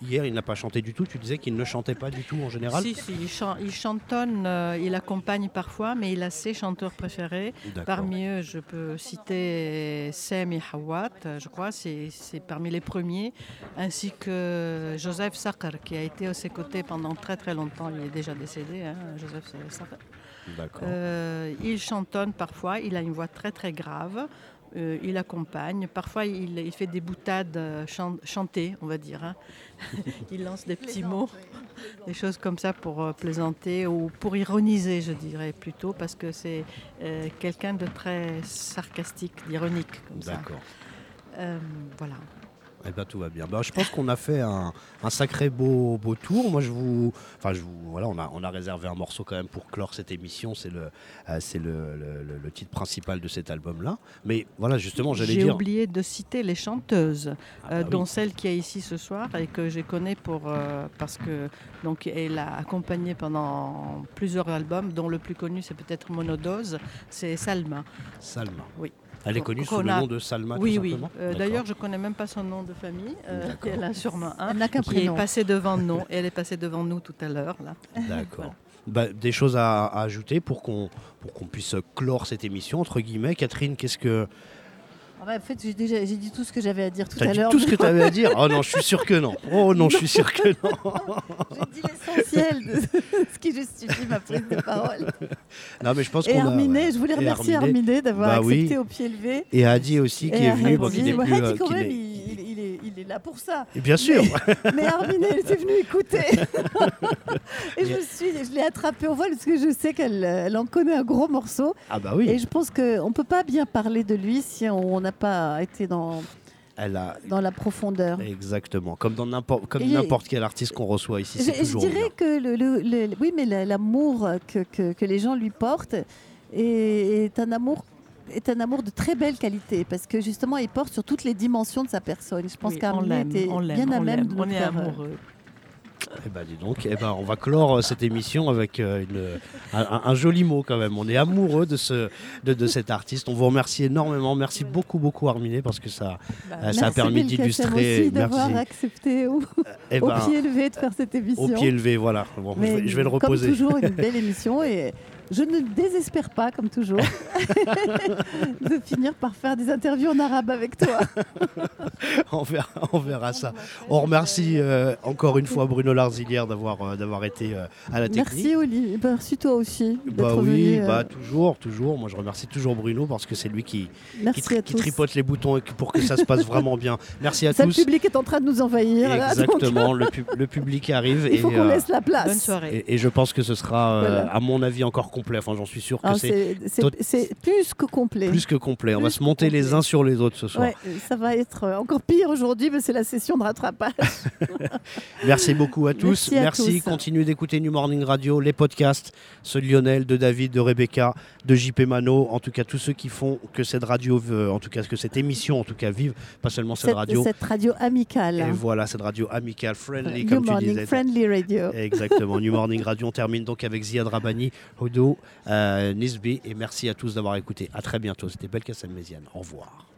[SPEAKER 3] Hier, il n'a pas chanté du tout, tu disais qu'il ne chantait pas du tout en général?
[SPEAKER 5] Si, si, il, chan- il chantonne, euh, il accompagne parfois, mais il a ses chanteurs préférés. Parmi eux, je peux citer Sem et Hawat, je crois, c'est parmi les premiers, ainsi que Joseph Sakar, qui a été à ses côtés pendant très très longtemps. Il est déjà décédé, hein, Joseph.
[SPEAKER 3] D'accord.
[SPEAKER 5] Euh, il chantonne parfois, il a une voix très très grave. euh, il accompagne, parfois il, il fait des boutades euh, chan- chantées, on va dire. hein. il lance des petits mots, des choses comme ça pour euh, plaisanter ou pour ironiser, je dirais plutôt, parce que c'est euh, quelqu'un de très sarcastique, d'ironique. comme ça.
[SPEAKER 3] D'accord.
[SPEAKER 5] Euh, voilà.
[SPEAKER 3] Eh ben tout va bien. Ben, je pense qu'on a fait un, un sacré beau, beau tour. Moi, je vous, enfin, je vous, voilà, on a, on a réservé un morceau quand même pour clore cette émission. C'est le, euh, c'est le, le- le- le titre principal de cet album-là. Mais voilà, justement, j'allais
[SPEAKER 5] J'ai
[SPEAKER 3] dire.
[SPEAKER 5] oublié de citer les chanteuses,
[SPEAKER 3] Ah,
[SPEAKER 5] euh,
[SPEAKER 3] bah
[SPEAKER 5] dont
[SPEAKER 3] oui.
[SPEAKER 5] celle qui est ici ce soir et que je connais pour euh, parce que donc elle a accompagné pendant plusieurs albums, dont le plus connu c'est peut-être Monodose, c'est Salma.
[SPEAKER 3] Salma.
[SPEAKER 5] Oui.
[SPEAKER 3] Elle est connue sous le
[SPEAKER 5] a-
[SPEAKER 3] nom de Salma.
[SPEAKER 5] oui,
[SPEAKER 3] tout
[SPEAKER 5] oui.
[SPEAKER 3] simplement
[SPEAKER 5] Euh. D'ailleurs, je connais même pas son nom de famille. euh, elle a sûrement un
[SPEAKER 2] Elle n'a qu'un
[SPEAKER 5] qui est passé devant nous. Et elle est passée devant nous tout à l'heure.
[SPEAKER 3] D'accord. Bah, des choses à, à ajouter pour qu'on pour qu'on puisse clore cette émission entre guillemets. Catherine, qu'est-ce que
[SPEAKER 2] en fait, j'ai déjà j'ai dit tout ce que j'avais à dire tout
[SPEAKER 3] t'as
[SPEAKER 2] à
[SPEAKER 3] dit
[SPEAKER 2] l'heure.
[SPEAKER 3] tout ce que tu avais à dire Oh non, je suis sûr que non. Oh non, je suis sûr que non.
[SPEAKER 2] J'ai dit l'essentiel de ce qui justifie ma prise de parole.
[SPEAKER 3] Non, mais je pense
[SPEAKER 2] Et
[SPEAKER 3] qu'on a.
[SPEAKER 2] Arminet, je voulais
[SPEAKER 3] Et
[SPEAKER 2] remercier
[SPEAKER 3] Arminet.
[SPEAKER 2] Arminet d'avoir
[SPEAKER 3] Bah
[SPEAKER 2] accepté au pied levé.
[SPEAKER 3] Et Adi aussi qui
[SPEAKER 2] Et
[SPEAKER 3] est venu, bon,
[SPEAKER 2] Hadi,
[SPEAKER 3] n'est
[SPEAKER 2] ouais. Hadi,
[SPEAKER 3] euh,
[SPEAKER 2] quand
[SPEAKER 3] qui
[SPEAKER 2] même,
[SPEAKER 3] n'est-
[SPEAKER 2] il, il est, il est là pour ça.
[SPEAKER 3] Et bien sûr.
[SPEAKER 2] Mais Arminet, elle était venue écouter. Et je, me suis, je l'ai attrapée au vol parce que je sais qu'elle elle en connaît un gros morceau.
[SPEAKER 3] Ah bah oui.
[SPEAKER 2] Et je pense qu'on ne peut pas bien parler de lui si on n'a pas été dans,
[SPEAKER 3] Elle a
[SPEAKER 2] dans la profondeur.
[SPEAKER 3] exactement comme dans n'importe comme
[SPEAKER 2] Et-
[SPEAKER 3] n'importe quel artiste qu'on reçoit ici.
[SPEAKER 2] Je,
[SPEAKER 3] C'est
[SPEAKER 2] je
[SPEAKER 3] toujours bien.
[SPEAKER 2] dirais que le, le- le- oui, mais la- l'amour que, que- que les gens lui portent est, est un amour est un amour de très belle qualité parce que justement il porte sur toutes les dimensions de sa personne. Je pense
[SPEAKER 5] Oui, l'aime,
[SPEAKER 2] était
[SPEAKER 5] on
[SPEAKER 2] bien à même de
[SPEAKER 5] on
[SPEAKER 2] nous
[SPEAKER 5] est
[SPEAKER 2] faire, euh,
[SPEAKER 5] amoureux.
[SPEAKER 3] Eh ben dis donc, eh ben, on va clore euh, cette émission avec euh, une- un, joli mot quand même. On est amoureux de, ce, de, de cet artiste. On vous remercie énormément. Merci beaucoup, beaucoup Arminet parce que ça,
[SPEAKER 2] Bah,
[SPEAKER 3] euh, ça a
[SPEAKER 2] merci
[SPEAKER 3] permis d'illustrer.
[SPEAKER 2] aussi d'avoir
[SPEAKER 3] Merci.
[SPEAKER 2] accepté au,
[SPEAKER 3] Eh
[SPEAKER 2] au
[SPEAKER 3] ben,
[SPEAKER 2] pied levé de faire cette émission.
[SPEAKER 3] au pied levé, voilà. Bon, je, vais, je vais le
[SPEAKER 2] Comme
[SPEAKER 3] reposer.
[SPEAKER 2] toujours, une belle émission et je ne désespère pas, comme toujours, de finir par faire des interviews en arabe avec toi.
[SPEAKER 3] on, verra, on verra ça. On remercie euh, encore une fois Bruno Larzilière d'avoir euh, d'avoir été euh, à la technique.
[SPEAKER 2] Merci Oli, Bah, merci toi aussi
[SPEAKER 3] Bah oui,
[SPEAKER 2] venu, euh,
[SPEAKER 3] bah toujours, toujours. Moi, je remercie toujours Bruno parce que c'est lui qui, qui, tri- tripote les boutons et que- pour que ça se passe vraiment bien. Merci à
[SPEAKER 2] Ça, le
[SPEAKER 3] tous.
[SPEAKER 2] public est en train de nous envahir. là, donc,
[SPEAKER 3] Exactement, le, pub- le public arrive
[SPEAKER 2] il faut qu'on
[SPEAKER 3] euh,
[SPEAKER 2] laisse la place.
[SPEAKER 5] Bonne soirée.
[SPEAKER 3] et, et je pense que ce sera, euh,
[SPEAKER 2] Voilà.
[SPEAKER 3] à mon avis, encore complet. Enfin, j'en suis sûr que c'est
[SPEAKER 2] plus que complet.
[SPEAKER 3] plus que complet. On va se monter les uns sur les autres ce soir.
[SPEAKER 2] Ouais, ça va être euh, encore pire aujourd'hui, mais c'est la session de rattrapage.
[SPEAKER 3] Merci beaucoup à tous.
[SPEAKER 2] Merci à tous.
[SPEAKER 3] Continuez d'écouter New Morning Radio, les podcasts, ceux de Lionel, de David, de Rebecca, de JP Mano. En tout cas, tous ceux qui font que cette radio, euh, en tout cas, que cette émission, en tout cas, vive, pas seulement cette,
[SPEAKER 2] cette,
[SPEAKER 3] radio.
[SPEAKER 2] cette radio amicale.
[SPEAKER 3] Et voilà, cette radio amicale, friendly,
[SPEAKER 2] New
[SPEAKER 3] comme tu disais.
[SPEAKER 2] Friendly Radio.
[SPEAKER 3] Exactement, New Morning Radio. On termine donc avec Ziad Rabani, Hodo, euh, Nisbi. Et merci à tous d'avoir écouté. À très bientôt. C'était Belkacem Méziane. Au revoir.